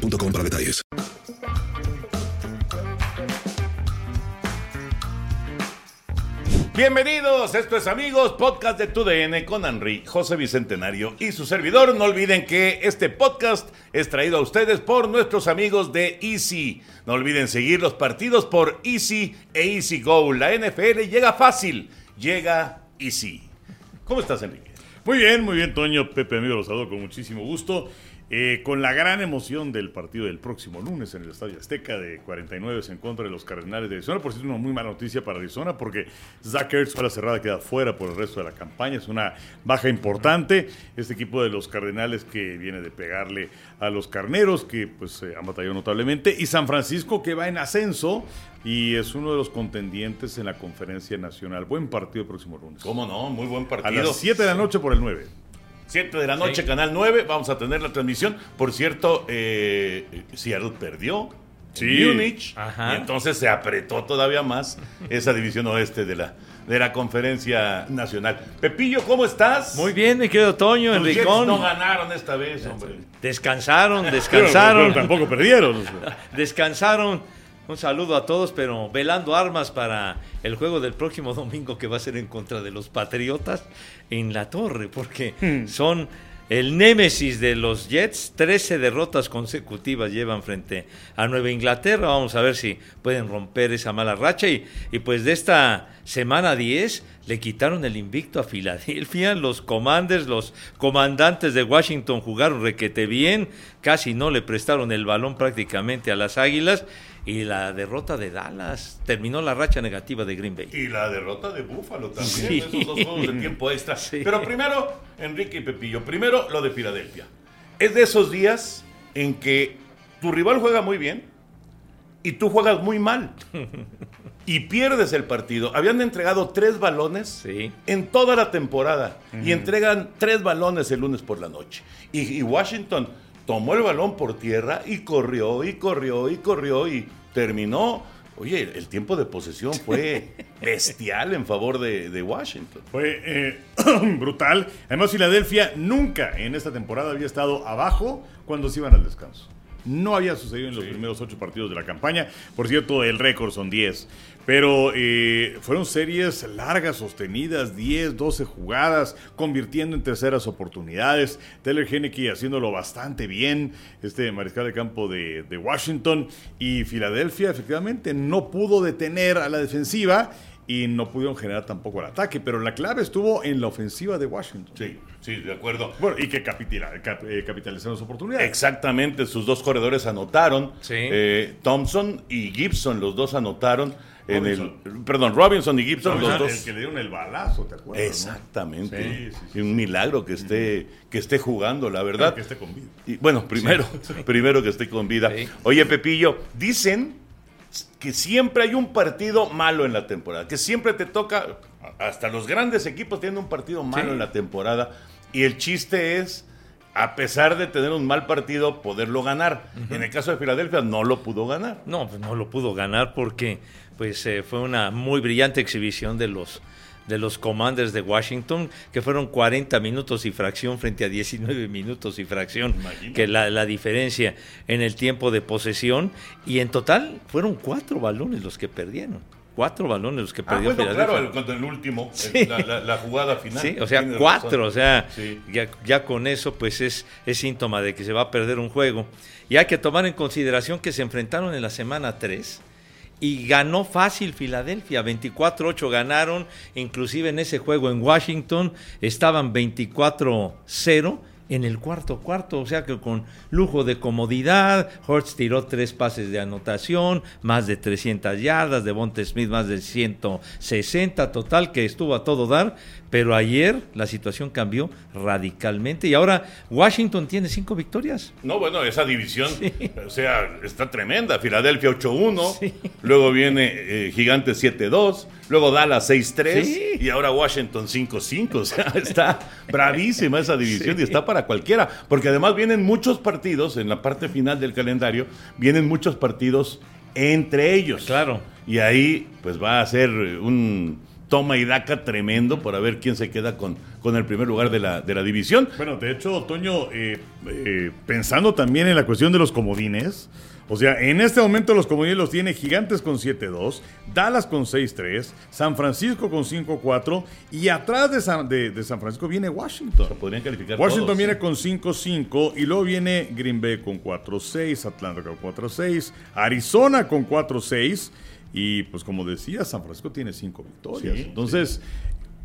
para detalles. Bienvenidos, esto es amigos, podcast de TUDN con Henry, José Bicentenario y su servidor. No olviden que este podcast es traído a ustedes por nuestros amigos de Easy. No olviden seguir los partidos por Easy e Easy Go. La NFL llega fácil, llega Easy. ¿Cómo estás, Enrique? Muy bien, muy bien, Toño. Pepe, amigo, los saludo con muchísimo gusto. Eh, con la gran emoción del partido del próximo lunes en el Estadio Azteca de 49 en contra de los Cardenales de Arizona. Por cierto, una muy mala noticia para Arizona porque Zach Ertz fue la cerrada, queda fuera por el resto de la campaña. Es una baja importante. Este equipo de los Cardenales que viene de pegarle a los Carneros, que pues han batallado notablemente. Y San Francisco que va en ascenso y es uno de los contendientes en la conferencia nacional. Buen partido el próximo lunes. ¿Cómo no? Muy buen partido. A las 7 de la noche por el 9. 7 de la noche, Canal 9, vamos a tener la transmisión. Por cierto, eh, Seattle perdió. Sí. Múnich. Y entonces se apretó todavía más esa división oeste de la, de la conferencia nacional. Pepillo, ¿cómo estás? Muy bien, mi querido Toño, Los Enricón. no ganaron esta vez, hombre. Descansaron, Pero, descansaron. pero tampoco perdieron. descansaron. Un saludo a todos, pero velando armas para el juego del próximo domingo que va a ser en contra de los Patriotas en la torre, porque Hmm. son el némesis de los Jets. 13 derrotas consecutivas llevan frente a Nueva Inglaterra. Vamos a ver si pueden romper esa mala racha. Y, y pues de esta semana 10 le quitaron el invicto a Filadelfia. Los commanders, los comandantes de Washington jugaron requete bien. Casi no le prestaron el balón prácticamente a las Águilas. Y la derrota de Dallas terminó la racha negativa de Green Bay. Y la derrota de Búfalo también, Sí. esos dos juegos de tiempo extra. Sí. Pero primero, Enrique y Pepillo, primero lo de Filadelfia. Es de esos días en que tu rival juega muy bien y tú juegas muy mal. Y pierdes el partido. Habían entregado tres balones Sí. en toda la temporada. Y entregan tres balones el lunes por la noche. Y, y Washington tomó el balón por tierra y corrió y corrió y corrió y terminó. Oye, el tiempo de posesión fue bestial en favor de, de Washington. Fue eh, brutal. Además, Filadelfia nunca en esta temporada había estado abajo cuando se iban al descanso. No había sucedido en los primeros ocho partidos de la campaña. Por cierto, el récord son 10. Pero eh, fueron series largas, sostenidas, 10, 12 jugadas, convirtiendo en terceras oportunidades. Taylor Henneke haciéndolo bastante bien, este mariscal de campo de, de Washington. Y Filadelfia, efectivamente, no pudo detener a la defensiva y no pudieron generar tampoco el ataque. Pero la clave estuvo en la ofensiva de Washington. Sí, sí, de acuerdo. Bueno, y que cap- eh, capitalizaron las oportunidades. Exactamente, sus dos corredores anotaron. Sí. Eh, Thompson y Gibson, los dos anotaron. En el, Robinson. perdón, Robinson y Gibson, los el dos. que le dieron el balazo, ¿te acuerdas? no? Exactamente. Sí, sí, sí. Y un milagro que esté, que esté jugando, la verdad. Que esté con vida. Y, bueno, primero, primero que esté con vida. Sí. Oye, Pepillo, dicen que siempre hay un partido malo en la temporada, que siempre te toca, hasta los grandes equipos tienen un partido malo Sí. en la temporada, y el chiste es, a pesar de tener un mal partido, poderlo ganar. En el caso de Filadelfia, no lo pudo ganar. No, pues no lo pudo ganar porque pues eh, fue una muy brillante exhibición de los de los Commanders de Washington, que fueron 40 minutos y fracción frente a 19 minutos y fracción, Imagínate. que la, la diferencia en el tiempo de posesión, y en total fueron cuatro balones los que perdieron, cuatro balones los que Ah, perdió bueno, claro, el, contra el último, el- la, la- la jugada final. Sí, o sea, cuatro, razón. o sea, Sí. ya, ya con eso pues es, es síntoma de que se va a perder un juego. Y hay que tomar en consideración que se enfrentaron en la semana 3 y ganó fácil Filadelfia, 24-8 ganaron, inclusive en ese juego en Washington estaban 24-0 en el cuarto cuarto, o sea que con lujo de comodidad, Hortz tiró tres pases de anotación, más de 300 yardas, de Bonte Smith más de 160, total que estuvo a todo dar, pero ayer la situación cambió radicalmente y ahora Washington tiene cinco victorias. No, bueno, esa división, o sea, está tremenda. Filadelfia 8-1, luego viene eh, Gigantes 7-2, luego Dallas 6-3 y ahora Washington 5-5. O sea, está bravísima esa división y está para cualquiera, porque además vienen muchos partidos en la parte final del calendario, vienen muchos partidos entre ellos. Claro. Y ahí pues va a ser un toma y daca tremendo para ver quién se queda con, con el primer lugar de la, de la división. Bueno, de hecho, Toño, eh, eh, pensando también en la cuestión de los comodines, o sea, en este momento los comodines los tiene Gigantes con 7-2, Dallas con 6-3, San Francisco con 5-4 y atrás de San, de, de San Francisco viene Washington. podrían calificar Washington todos, viene sí. con 5-5 y luego viene Green Bay con 4-6, Atlanta con 4-6, Arizona con 4-6 y pues como decía, San Francisco tiene 5 victorias. Sí, Entonces,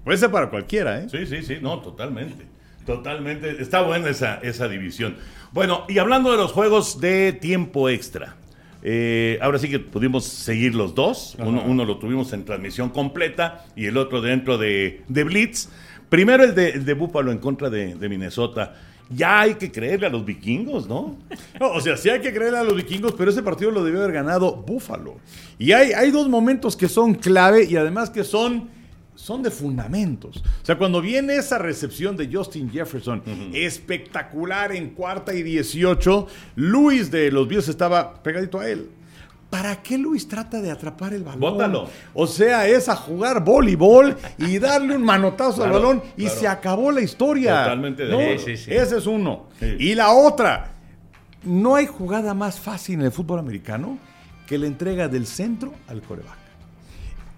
puede ser para cualquiera, ¿eh? Sí, sí, sí, no, totalmente. Totalmente. Está buena esa, esa división. Bueno, y hablando de los juegos de tiempo extra. eh, ahora sí que pudimos seguir los dos. Uno, uno lo tuvimos en transmisión completa y el otro dentro de, de Blitz. Primero el de, el de Búfalo en contra de, de Minnesota. Ya hay que creerle a los vikingos, ¿no? No, o sea, sí hay que creerle a los vikingos, pero ese partido lo debió haber ganado Búfalo. Y hay, hay dos momentos que son clave y además que son, son de fundamentos. O sea, cuando viene esa recepción de Justin Jefferson, espectacular en cuarta y 18, Luis de los Bills estaba pegadito a él. ¿Para qué Luis trata de atrapar el balón? Bótalo. O sea, es a jugar voleibol y darle un manotazo al balón y claro. se acabó la historia. Totalmente de ¿no? acuerdo. Sí, sí, sí. Ese es uno. Sí. Y la otra, no hay jugada más fácil en el fútbol americano que la entrega del centro al coreback.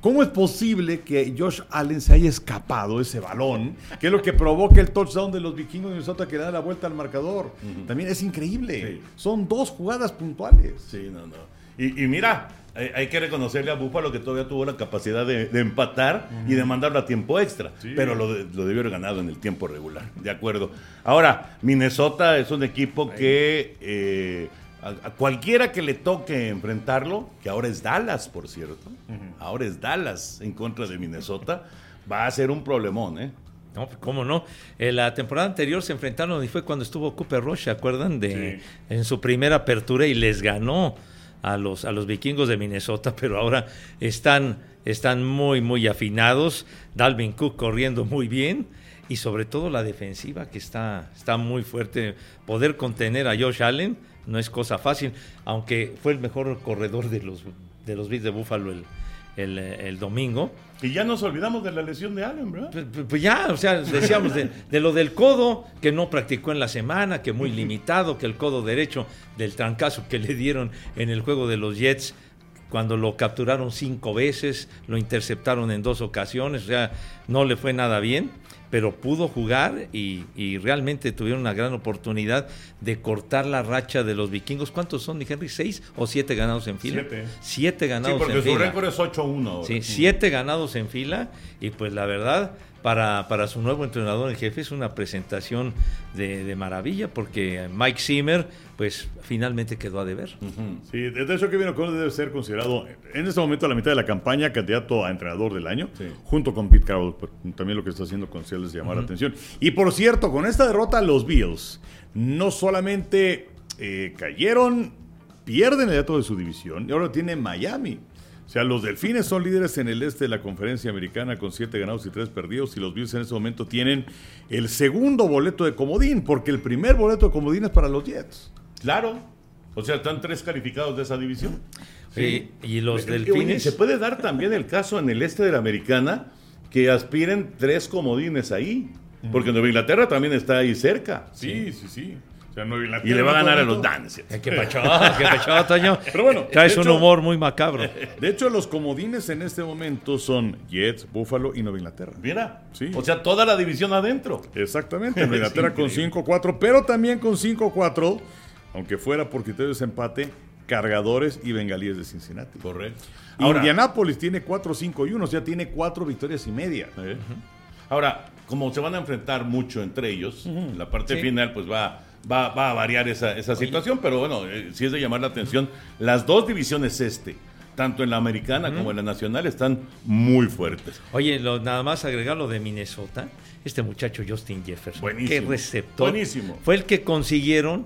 ¿Cómo es posible que Josh Allen se haya escapado ese balón, que es lo que provoca el touchdown de los vikingos de Minnesota que da la vuelta al marcador? También es increíble. Sí. Son dos jugadas puntuales. Sí, no, no. Y, y mira, hay, hay que reconocerle a Búfalo que todavía tuvo la capacidad de, de empatar y de mandarlo a tiempo extra. Sí. Pero lo, lo debió haber ganado en el tiempo regular. De acuerdo. Ahora, Minnesota es un equipo que eh, a, cualquiera que le toque enfrentarlo, que ahora es Dallas, por cierto. Ahora es Dallas en contra de Minnesota. Va a ser un problemón, ¿eh? No, pues, ¿cómo no? En la temporada anterior se enfrentaron y fue cuando estuvo Cooper Rush, ¿se acuerdan? De, Sí. En su primera apertura y les ganó a los, a los vikingos de Minnesota, pero ahora están, están muy, muy afinados. Dalvin Cook corriendo muy bien y sobre todo la defensiva que está, está muy fuerte. Poder contener a Josh Allen no es cosa fácil, aunque fue el mejor corredor de los, de los Bills de Buffalo el, el, el domingo. Y ya nos olvidamos de la lesión de Allen, ¿verdad? Pues, pues- pues ya, o sea, decíamos de, de lo del codo, que no practicó en la semana, que muy limitado, que el codo derecho del trancazo que le dieron en el juego de los Jets, cuando lo capturaron cinco veces, lo interceptaron en dos ocasiones, o sea, no le fue nada bien, pero pudo jugar y, y realmente tuvieron una gran oportunidad de cortar la racha de los vikingos. ¿Cuántos son, mi Henry? ¿Seis o siete ganados en fila? Siete. Siete Sí, ganados porque en su fila. récord es 8-1. ahora. Sí, siete ganados en fila y pues la verdad para, para su nuevo entrenador en jefe es una presentación de, de maravilla porque Mike Zimmer pues finalmente quedó a deber. Sí, de hecho Kevin O'Connell debe ser considerado en este momento a la mitad de la campaña candidato a entrenador del año, Sí. junto con Pete Carroll. También lo que está haciendo con Seattle es llamar la atención. Y por cierto, con esta derrota los Bills no solamente eh, cayeron, pierden el dato de su división y ahora tiene Miami. O sea, los Delfines son líderes en el este de la conferencia americana con siete ganados y tres perdidos y los Bills en este momento tienen el segundo boleto de comodín porque el primer boleto de comodín es para los Jets. Claro. O sea, están tres calificados de esa división. Sí, y los Eh, oye, delfines Se puede dar también el caso en el este de la americana que aspiren tres comodines ahí. Porque Nueva Inglaterra también está ahí cerca. Sí, sí, sí. Sea, Y le va a ganar a los momento- Dance. Eh, qué pachó, qué pachó, Toño. Pero bueno, traes de un hecho- humor muy macabro. De hecho, los comodines en este momento son Jets, Buffalo y Nueva Inglaterra. Mira. Sí. O sea, toda la división adentro. Exactamente, Nueva Inglaterra con increíble. 5-4, pero también con 5-4, aunque fuera por criterios de empate, cargadores y bengalíes de Cincinnati. Correcto. Indianápolis tiene 4-5 y 1, o sea, tiene 4 victorias y media. Eh. Ahora, como se van a enfrentar mucho entre ellos, la parte Sí. final pues va, va, va a variar esa, esa situación, pero bueno, eh, sí es de llamar la atención. Las dos divisiones este, tanto en la americana como en la nacional, están muy fuertes. Oye, lo- nada más agregar lo de Minnesota. Este muchacho Justin Jefferson. Buenísimo. Qué receptor. Buenísimo. Fue el que consiguieron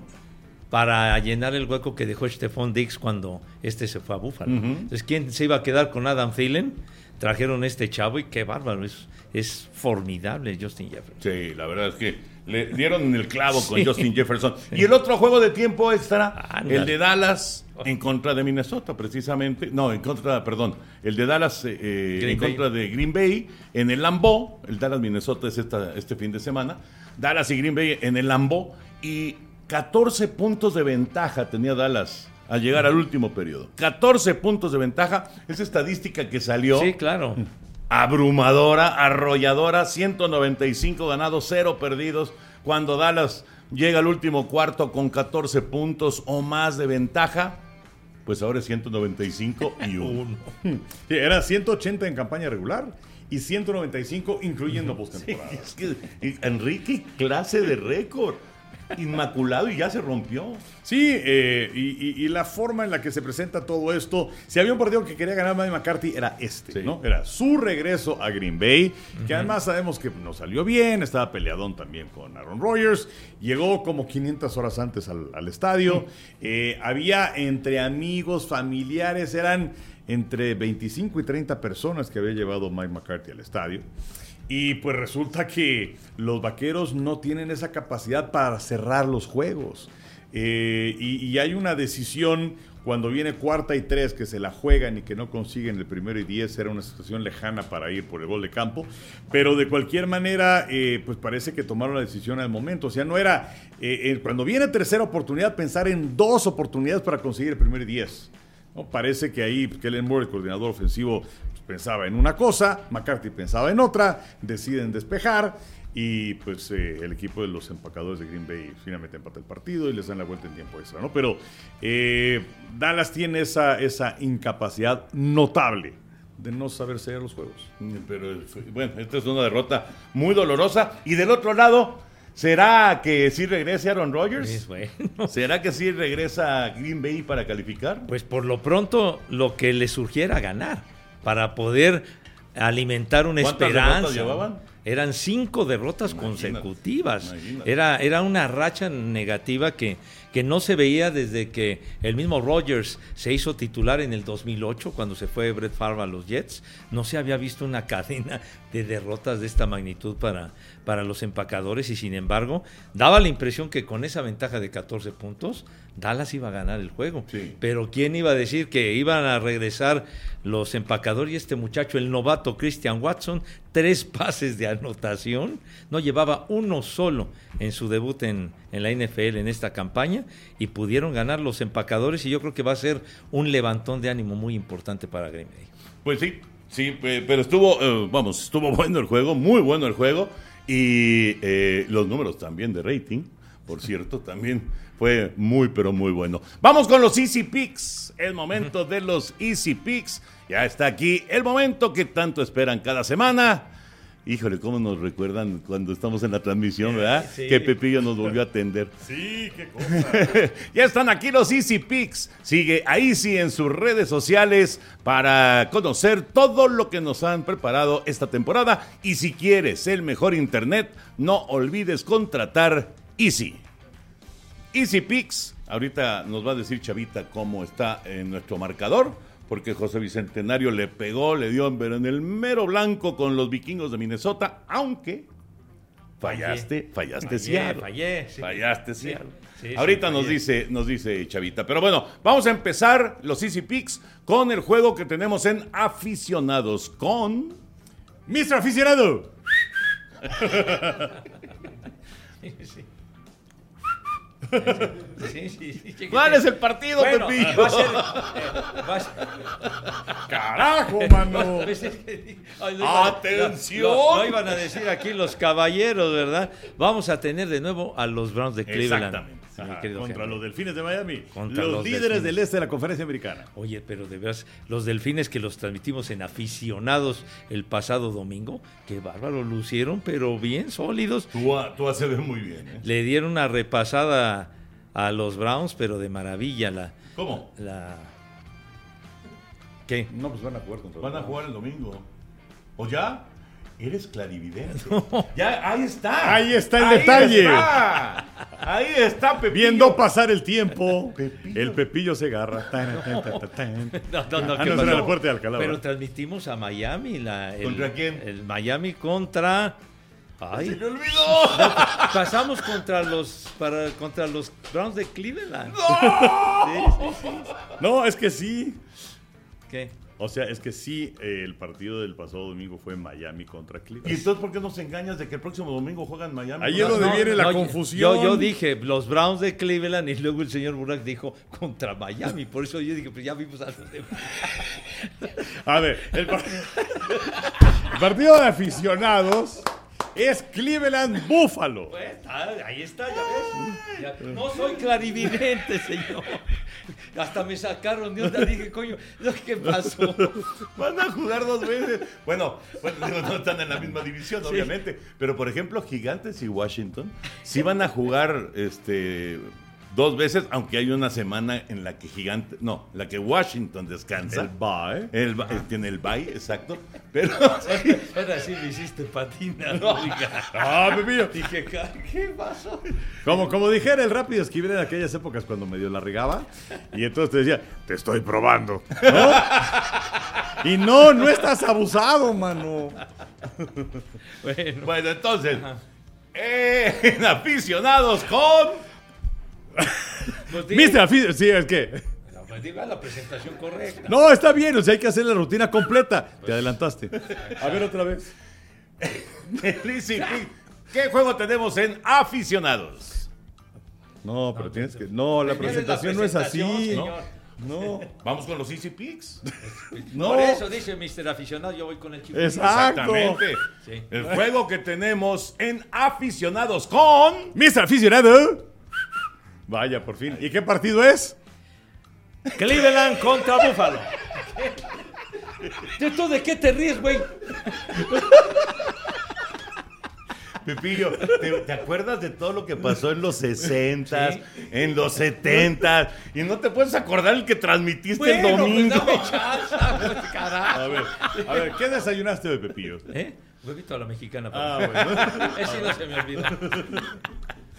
para llenar el hueco que dejó Stephon Diggs cuando este se fue a Buffalo. Entonces, ¿quién se iba a quedar con Adam Thielen? Trajeron este chavo y qué bárbaro. Es, es formidable Justin Jefferson. Sí, la verdad es que le dieron en el clavo con Sí. Justin Jefferson. Y el otro juego de tiempo extra, el de Dallas en contra de Minnesota, precisamente. No, en contra, perdón, el de Dallas eh, eh, en Bay. contra de Green Bay en el Lambeau. El Dallas Minnesota es esta, este fin de semana. Dallas y Green Bay en el Lambeau. Y 14 puntos de ventaja tenía Dallas al llegar al último periodo. 14 puntos de ventaja. Esa estadística que salió Sí, claro. Abrumadora, arrolladora, 195 ganados, 0 perdidos, cuando Dallas llega al último cuarto con 14 puntos o más de ventaja, pues ahora es 195 y 1. Sí, era 180 en campaña regular y 195 incluyendo postemporada. Es que y Enrique, clase de récord, inmaculado y ya se rompió. Sí, eh, y, y- y la forma en la que se presenta todo esto, si había un partido que quería ganar Mike McCarthy, era este, Sí. ¿no? Era su regreso a Green Bay, que además sabemos que no salió bien, estaba peleadón también con Aaron Rodgers, llegó como 500 horas antes al, al estadio, eh, había entre amigos, familiares, eran entre 25 y 30 personas que había llevado Mike McCarthy al estadio. Y pues resulta que los vaqueros no tienen esa capacidad para cerrar los juegos. Eh, y, hay una decisión cuando viene cuarta y tres que se la juegan y que no consiguen el primero y diez. Era una situación lejana para ir por el gol de campo. Pero de cualquier manera, eh, pues parece que tomaron la decisión al momento. O sea, no era eh, cuando viene tercera oportunidad pensar en dos oportunidades para conseguir el primero y diez. ¿no? Parece que ahí Kellen Moore, el coordinador ofensivo, pues, pensaba en una cosa, McCarthy pensaba en otra, deciden despejar y pues eh, el equipo de los empacadores de Green Bay finalmente empata el partido y les dan la vuelta en tiempo extra, ¿no? Pero eh, Dallas tiene esa, esa incapacidad notable de no saber sellar los juegos. Pero bueno, esta es una derrota muy dolorosa. Y del otro lado, ¿será que sí regrese Aaron Rodgers? Bueno. ¿Será que sí regresa Green Bay para calificar? Pues por lo pronto lo que le surgiera ganar para poder alimentar una ¿Cuántas esperanza. llevaban? Eran cinco derrotas Imagínate, consecutivas. imagínate. Era, era una racha negativa que, que no se veía desde que el mismo Rodgers se hizo titular en el 2008, cuando se fue Brett Favre a los Jets. No se había visto una cadena de derrotas de esta magnitud para, para los empacadores y sin embargo daba la impresión que con esa ventaja de 14 puntos, Dallas iba a ganar el juego. Sí. Pero ¿quién iba a decir que iban a regresar los empacadores y este muchacho, el novato Christian Watson, tres pases de anotación? No llevaba uno solo en su debut en, en la NFL en esta campaña y pudieron ganar los empacadores y yo creo que va a ser un levantón de ánimo muy importante para Green Bay. Pues sí, sí, pero estuvo, eh, vamos, estuvo bueno el juego, muy bueno el juego. Y eh, los números también de rating, por cierto, también fue muy, pero muy bueno. Vamos con los Easy Picks. El momento de los Easy Picks. Ya está aquí el momento que tanto esperan cada semana. Híjole, cómo nos recuerdan cuando estamos en la transmisión, ¿verdad? Sí. Que Pepillo nos volvió a atender. Sí, qué cosa. ya están aquí los Easy Picks. Sigue a Easy en sus redes sociales para conocer todo lo que nos han preparado esta temporada. Y si quieres el mejor internet, no olvides contratar Easy. Easy Picks. Ahorita nos va a decir Chavita cómo está en nuestro marcador. Porque José Bicentenario le pegó, le dio pero en el mero blanco con los vikingos de Minnesota. Aunque fallaste, fallaste Seattle. fallé, sí. Fallaste, Seattle. sí, sí, Ahorita nos fallé. dice, nos dice Chavita. Pero bueno, vamos a empezar los Easy Picks con el juego que tenemos en aficionados con. Mr. Aficionado. Sí. Sí, sí, sí. ¿Cuál es el partido, Bueno, Pepillo? va a ser, eh, va a ser- Carajo, mano. ¡Atención! Lo iban a decir aquí los caballeros, ¿verdad? Vamos a tener de nuevo a los Browns de Cleveland. Exactamente. Ajá, contra Henry. los Delfines de Miami. Contra los, los líderes Delfines. del este de la conferencia americana. Oye, pero de veras, los delfines que los transmitimos en aficionados el pasado domingo, qué bárbaro, lucieron, pero bien sólidos. Tú, tú haces ver muy bien. ¿eh? Le dieron una repasada a los Browns, pero de maravilla la... ¿Cómo? la... ¿Qué? No, pues van a jugar contra Van a los jugar el domingo. ¿O ya? Eres clarividente. Ya, ahí está. Ahí está el Ahí detalle. está. Ahí está, Pepillo. Viendo pasar el tiempo, Pepillo. el Pepillo se agarra. No, no, no, Ah, ¿qué no, de Alcalá. Pero transmitimos a Miami. La, el- ¿Contra quién? El Miami contra... Se Ay, me olvidó. pasamos contra los para contra los Browns de Cleveland. Sí, sí. No, es que sí. ¿Qué? O sea, es que sí, eh, el partido del pasado domingo fue Miami contra ¿Y Cleveland. entonces por qué nos engañas de que el próximo domingo juegan Miami? Ahí es donde no, viene la confusión. Yo, yo dije los Browns de Cleveland y luego el señor Burak dijo contra Miami. Por eso yo dije, pues ya vimos algo de A ver, el, par- el partido de aficionados es Cleveland Buffalo. Pues, ah, ahí está, ya ves. Ya- no soy clarividente, señor. Hasta me sacaron de onda. Dije, coño, ¿qué pasó? Van a jugar dos veces. Bueno, bueno, no están en la misma división, obviamente. Pero, por ejemplo, Gigantes y Washington sí van a jugar este, dos veces, aunque hay una semana en la que Gigantes. No, la que Washington descansa. El bye. El eh, tiene el bye, exacto. Pero Ahora sí me hiciste patina, oiga. Ah, Pepillo. Dije, ¿qué pasó? Como, como dijera el rápido escribir en aquellas épocas cuando medio la regaba. Y entonces te decía, te estoy probando. ¿no? Y no, no estás abusado, mano. Bueno, bueno, entonces, eh, en aficionados con. Pues ¿Viste? Afi- Sí, es que. No, pues diga la presentación correcta. No, está bien, o sea, hay que hacer la rutina completa. Te adelantaste. A ver otra vez. el Easy Pick. ¿Qué juego tenemos en aficionados? No, pero tienes que. No, la presentación no es así. No. señor. No. Vamos con los Easy Picks. No. Por eso dice Mr. Aficionado, yo voy con el chico. Exactamente. Sí. El juego que tenemos en aficionados con. Mr. Aficionado. Vaya, por fin. ¿Y qué partido es? Cleveland contra Buffalo. ¿De tú de qué te ríes, güey? Pepillo, ¿te, te acuerdas de todo lo que pasó en los 60 Sí. en los 70 y no te puedes acordar el que transmitiste el Bueno, pues domingo? pues. A ver, a ver, ¿qué desayunaste de Pepillo? ¿Eh? Huevito a la mexicana. Ah, bueno. Ese no se me olvidó.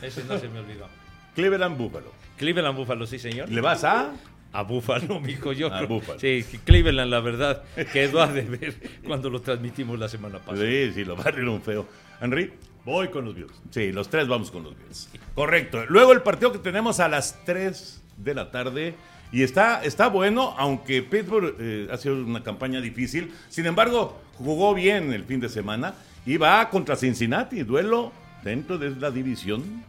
Ese no se me olvidó. Cleveland Buffalo. Cleveland Buffalo, sí, señor. ¿Le vas a? A Buffalo, mijo, yo A creo. Buffalo. Sí, Cleveland, la verdad, quedó a deber cuando lo transmitimos la semana pasada. Sí, sí, lo va a reír un feo. Henry. Voy con los Bills. Sí, los tres vamos con los Bills. Correcto. Luego el partido que tenemos a las 3 de la tarde. Y está, está bueno, aunque Pittsburgh eh, ha sido una campaña difícil. Sin embargo, jugó bien el fin de semana. Y va contra Cincinnati, duelo dentro de la división.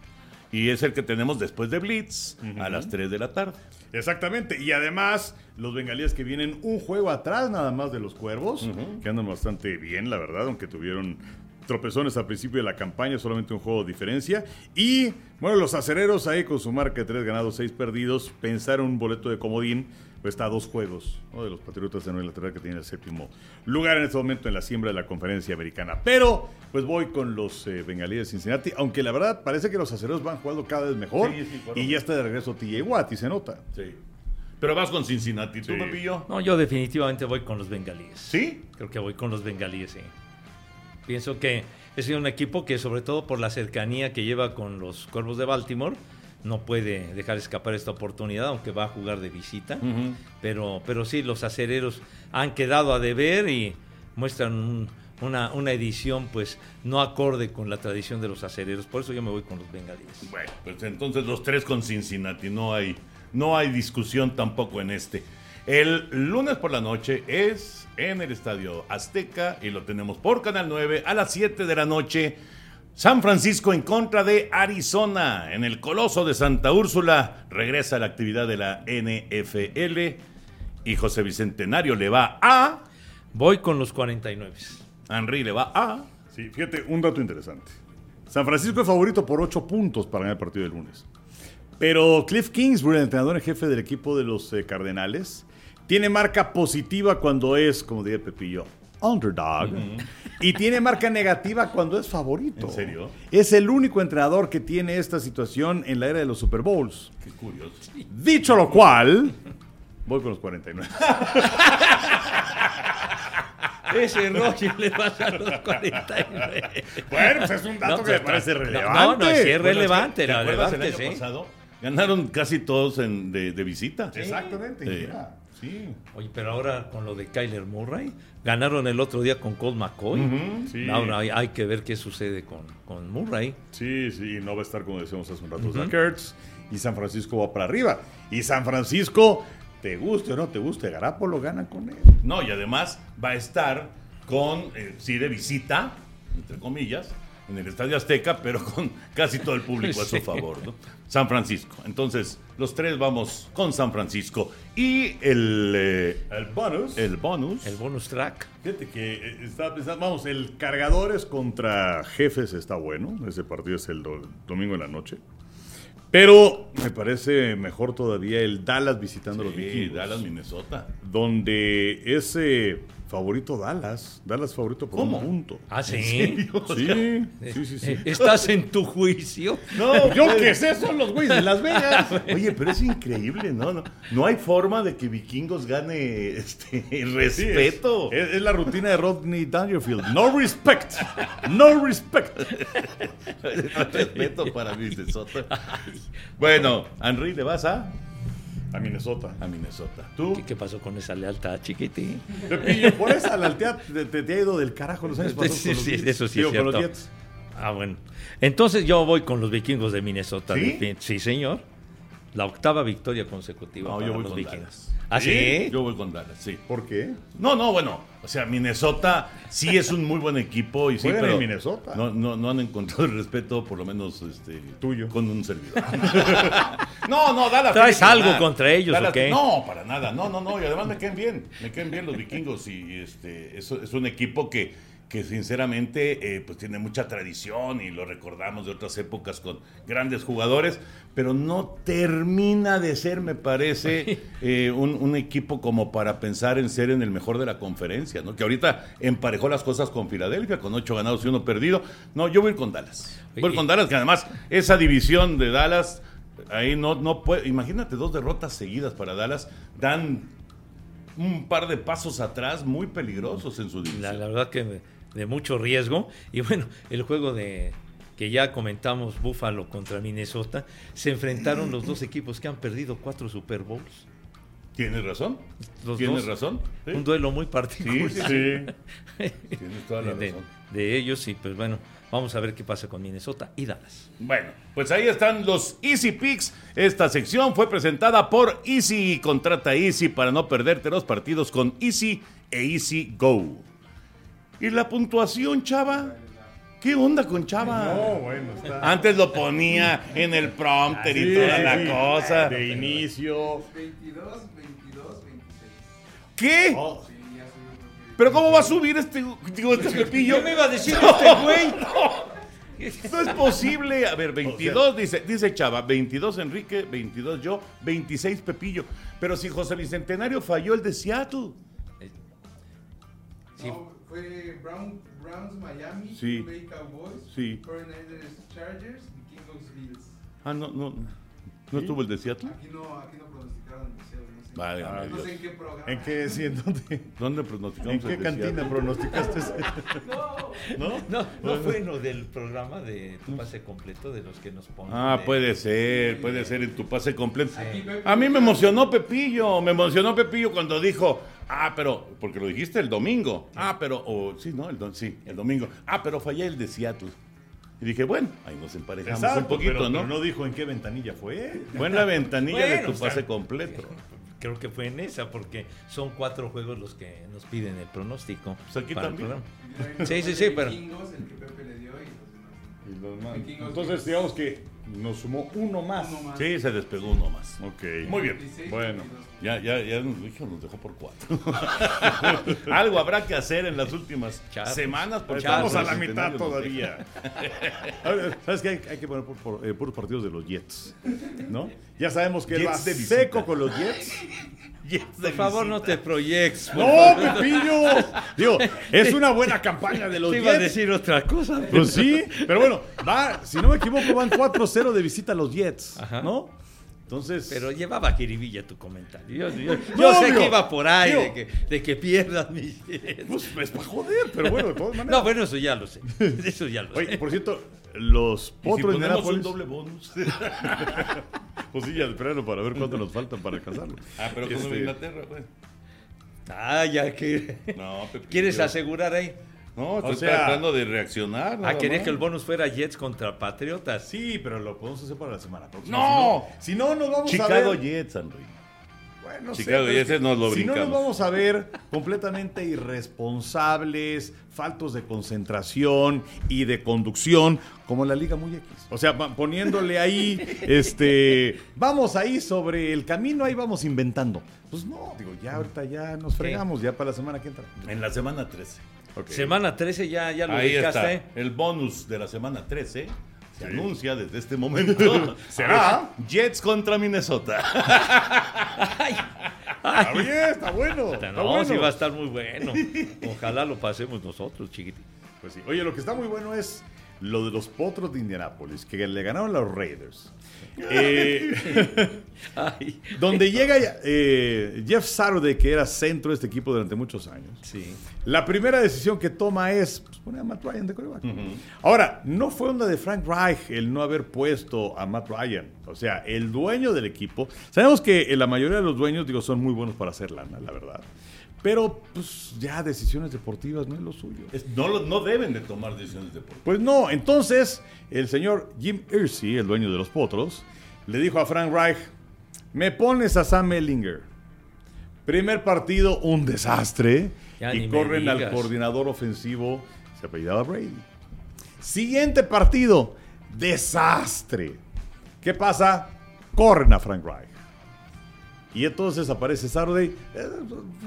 Y es el que tenemos después de Blitz a las 3 de la tarde. Exactamente. Y además, los bengalíes que vienen un juego atrás nada más de los cuervos, que andan bastante bien, la verdad, aunque tuvieron tropezones al principio de la campaña, solamente un juego de diferencia. Y, bueno, los acereros ahí con su marca de tres ganados, seis perdidos, pensaron un boleto de comodín, está a dos juegos ¿no? de los Patriotas de Nueva Inglaterra que tienen el séptimo lugar en este momento en la siembra de la conferencia americana. Pero, pues voy con los eh, bengalíes de Cincinnati, aunque la verdad parece que los acereros van jugando cada vez mejor. Sí, sí, claro. y ya está de regreso TJ Watt y se nota. Sí. Pero vas con Cincinnati, ¿tú, Sí. Pepillo? No, yo definitivamente voy con los bengalíes. ¿Sí? Creo que voy con los bengalíes, sí. Pienso que es un equipo que, sobre todo por la cercanía que lleva con los cuervos de Baltimore, no puede dejar escapar esta oportunidad, aunque va a jugar de visita. pero, pero sí, los acereros han quedado a deber y muestran un- una, una edición pues no acorde con la tradición de los acereros. Por eso yo me voy con los bengalíes. Bueno, pues entonces los tres con Cincinnati, no hay, no hay discusión tampoco en este. El lunes por la noche es en el Estadio Azteca y lo tenemos por Canal 9 a las 7 de la noche. San Francisco en contra de Arizona. En el Coloso de Santa Úrsula regresa la actividad de la NFL y José Bicentenario le va a... Voy con los 49. Henry le va a... Sí, fíjate, un dato interesante. San Francisco es favorito por 8 puntos para ganar el partido del lunes. Pero Cliff Kingsbury, el entrenador en jefe del equipo de los eh, Cardenales, tiene marca positiva cuando es, como diría Pepillo, underdog. Y tiene marca negativa cuando es favorito. ¿En serio? Es el único entrenador que tiene esta situación en la era de los Super Bowls. Qué curioso. Dicho lo cual, voy con los 49. Ese Roger le pasa a los 49. Bueno, pues es un dato que me está- parece no, relevante. No, no, sí es Bueno, relevante, ¿Te acuerdas el relevante, año sí. pasado? Ganaron casi todos en- de, de visita. Exactamente. Sí. Sí. Oye, pero ahora con lo de Kyler Murray, ganaron el otro día con Colt McCoy. sí. Ahora hay, hay que ver qué sucede con, con Murray. Sí, sí, no va a estar como decíamos hace un rato Zach Ertz, y San Francisco va para arriba. Y San Francisco, te guste o no te guste, Garapolo gana con él. No, y además va a estar con, eh, sí, de visita, entre comillas, en el Estadio Azteca, pero con casi todo el público a su favor, ¿no? San Francisco. Entonces, los tres vamos con San Francisco. Y el, eh, El bonus. el bonus. El bonus track. Fíjate que eh, está, está- vamos, el Cargadores contra Jefes está bueno. Ese partido es el do- domingo en la noche. Pero me parece mejor todavía el Dallas visitando a los Sí, vikingos. Dallas, Minnesota. Donde ese favorito Dallas, Dallas favorito por ¿Cómo? un punto. Ah, sí. Sí, sí, sí, sí, sí. Eh, ¿Estás en tu juicio? No, Yo qué sé, son los güeyes de Las Vegas. Oye, pero es increíble, ¿no? No, no hay forma de que Vikingos gane este Sí, respeto. Es, es- es la rutina de Rodney Dangerfield. No respect. No respect. respeto para Minnesota. Bueno, Henry, ¿le vas a? A Minnesota. A Minnesota. ¿Tú? ¿Qué, qué pasó con esa lealtad, chiquitín? Pepillo, por esa lealtad te, te- te ha ido del carajo los años pasados. Sí, sí, eso sí Digo, es cierto. Ah, bueno. Entonces yo voy con los vikingos de Minnesota. ¿Sí? Sí, señor. La octava victoria consecutiva No, para yo voy los con vikingos. Dallas. ¿Ah, sí? Yo voy con Dallas, sí. ¿Por qué? No, no, bueno, o sea, Minnesota sí es un muy buen equipo y sí, Juegan pero en Minnesota. No, no, no han encontrado el respeto, por lo menos este Tuyo. con un servidor. no, no, Dallas. ¿Traes algo ganar. contra ellos o qué? No, para nada. No, no, no. Y además me caen bien. Me caen bien los vikingos y este es, es un equipo que, que sinceramente eh, pues tiene mucha tradición y lo recordamos de otras épocas con grandes jugadores, pero no termina de ser, me parece, eh, un, un equipo como para pensar en ser en el mejor de la conferencia, ¿no? Que ahorita emparejó las cosas con Filadelfia, con ocho ganados y uno perdido. No, yo voy a ir con Dallas. Voy a ir con Dallas, que además esa división de Dallas, ahí no, no puede, imagínate dos derrotas seguidas para Dallas, dan un par de pasos atrás muy peligrosos en su división. La, la verdad que de mucho riesgo. Y bueno, el juego de que ya comentamos, Buffalo contra Minnesota, se enfrentaron los dos equipos que han perdido cuatro Super Bowls. ¿Tienes razón? Los ¿Tienes dos. razón? Sí. Un duelo muy particular. sí, Sí. Tienes toda la de, razón. de ellos y pues bueno, vamos a ver qué pasa con Minnesota y Dallas. Bueno, pues ahí están los Easy Picks. Esta sección fue presentada por Easy. Contrata Easy para no perderte los partidos con Easy e Easy Go. ¿Y la puntuación, chava? ¿Qué onda con chava? No, bueno, está. Antes lo ponía en el prompter y Sí, toda la sí. cosa. De inicio. 22, 22, 26. ¿Qué? Oh. ¿Pero cómo va a subir este, digo, este Pepillo? me iba a decir este güey? No es posible. A ver, 22 dice, dice Chava, 22 Enrique, 22 yo, 26 Pepillo. Pero si José Bicentenario falló el de Seattle. Sí. No, fue Brown, Browns Miami, Sí. Bay Cowboys, Sí. 49ers Chargers y Vikingos Bills. Ah, no, no. ¿No estuvo el de Seattle? Aquí no, aquí no no no Dios. sé en qué programa. ¿En qué, sí, en dónde? ¿Dónde pronosticamos ¿En qué el cantina pronosticaste ese? ¿No? No, no fue uno del programa de tu pase completo de los que nos ponen. Ah, de- puede ser, puede ser en tu pase completo. A mí me emocionó Pepillo, me emocionó Pepillo cuando dijo, ah, pero, porque lo dijiste el domingo, ah, pero, o sí, ¿no? El, do- sí, el domingo, ah, pero fallé el de Seattle. Y dije, bueno, ahí nos emparejamos un poquito, pero, ¿no? pero no dijo en qué ventanilla fue. Fue en la ventanilla de tu o sea, pase completo. Creo que fue en esa, porque son cuatro juegos los que nos piden el pronóstico. Pues aquí para el también. programa. Sí, sí, sí, pero- Vikingos, el que Pepe le dio y los demás. Y los demás. Vikingos, Entonces, digamos que nos sumó uno más. Uno más. Sí, se despegó uno más. Ok. Muy bien. 16, Bueno. 22. Ya, ya, ya nos, hijo, nos dejó por cuatro. Algo habrá que hacer en las últimas semanas. porque Estamos a la mitad todavía. A ver, ¿Sabes qué? Hay, hay que poner por, por- eh, puros partidos de los Jets. ¿No? Ya sabemos que él va seco con los Jets. Por favor, no te proyectes. ¡No, favor. Pepillo! Digo, es una buena campaña de los Te iba a Jets. decir otra cosa. Pues sí, pero bueno, va, si no me equivoco, van 4-0 de visita a los Jets, Ajá. ¿no? Entonces, Pero llevaba jiribilla tu comentario. Yo, yo- No, yo sé que iba por ahí, de que, de que pierdas mis... pues es para joder, pero bueno, de todas maneras. No, bueno, eso ya lo sé. Eso ya lo Oye, sé. por cierto, los Y si potros de ponemos un doble bonus. Pues sí, ya esperando para ver cuánto nos faltan para casarlo. Ah, pero con Este, Nueva Inglaterra, güey. Ah, ya que... No, Pepillo. ¿Quieres asegurar ahí? No, estoy O sea- tratando de reaccionar. Ah, quería que el bonus fuera Jets contra Patriotas. Sí, pero lo podemos hacer para la semana próxima. ¡No! Si no, si no nos vamos a Chicago ver. Jets, Henry. Bueno, sé, Chicago Jets, nos lo Si no nos vamos a ver completamente irresponsables, faltos de concentración y de conducción, como la Liga Muy X. O sea, poniéndole ahí, este, vamos ahí sobre el camino, ahí vamos inventando. Pues no, digo, ya ahorita ya nos fregamos, ya para la semana que entra. En la semana 13. Semana 13 ya, ya lo Ahí está. El bonus de la semana 13 se anuncia desde este momento. ¿Será? Jets contra Minnesota. Está bien, está bueno. está No, bueno. sí va a estar muy bueno. Ojalá lo pasemos nosotros, chiquitín. Pues sí. Oye, lo que está muy bueno es lo de los potros de Indianápolis, que le ganaron a los Raiders. Eh, Ay, donde llega eh, Jeff Saturday, que era centro de este equipo durante muchos años. sí. La primera decisión que toma es pues, poner a Matt Ryan de quarterback. Ahora, no fue onda de Frank Reich el no haber puesto a Matt Ryan. O sea, el dueño del equipo. Sabemos que eh, la mayoría de los dueños, digo, son muy buenos para hacer lana, la verdad. Pero, pues, ya decisiones deportivas no es lo suyo. Es- no, no deben de tomar decisiones deportivas. Pues no, entonces el señor Jim Irsey, el dueño de los potros, le dijo a Frank Reich, me pones a Sam Ellinger. Primer partido, un desastre. Ya y corren al coordinador ofensivo, se apellidaba Brady. Siguiente partido, desastre. ¿Qué pasa? Corren a Frank Reich. Y entonces aparece Saturday, eh,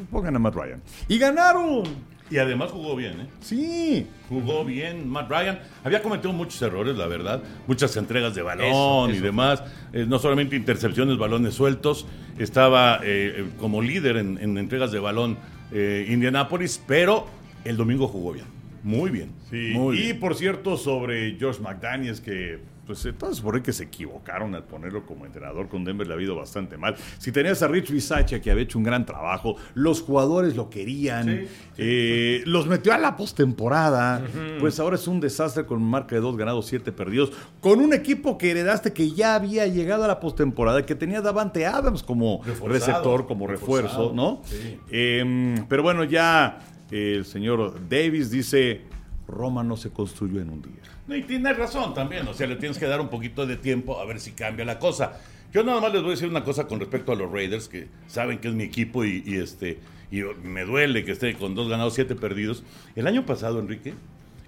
pongan a Matt Ryan. Y ganaron. Y además jugó bien, ¿eh? Sí. Jugó bien Matt Ryan. Había cometido muchos errores, la verdad. Muchas entregas de balón Eso, y eso. demás. Eh, no solamente intercepciones, balones sueltos. Estaba eh, eh, como líder en, en entregas de balón eh, Indianapolis, pero el domingo jugó bien. Muy bien. Sí, Muy y bien. por cierto, sobre George McDaniels, que pues entonces por ahí que se equivocaron al ponerlo como entrenador con Denver le ha ido bastante mal. Si tenías a Rich Bisaccia, que había hecho un gran trabajo, los jugadores lo querían, Sí, eh, los metió a la postemporada, pues ahora es un desastre con marca de dos ganados, siete perdidos, con un equipo que heredaste que ya había llegado a la postemporada, que tenía Davante Adams como Reforzado, receptor, como reforzado, refuerzo, ¿no? sí. Eh, pero bueno, ya el señor Davis dice, Roma no se construyó en un día. No, y tiene razón también, o sea, le tienes que dar un poquito de tiempo a ver si cambia la cosa. Yo nada más les voy a decir una cosa con respecto a los Raiders, que saben que es mi equipo y, y, este y me duele que esté con dos ganados, siete perdidos. El año pasado, Enrique,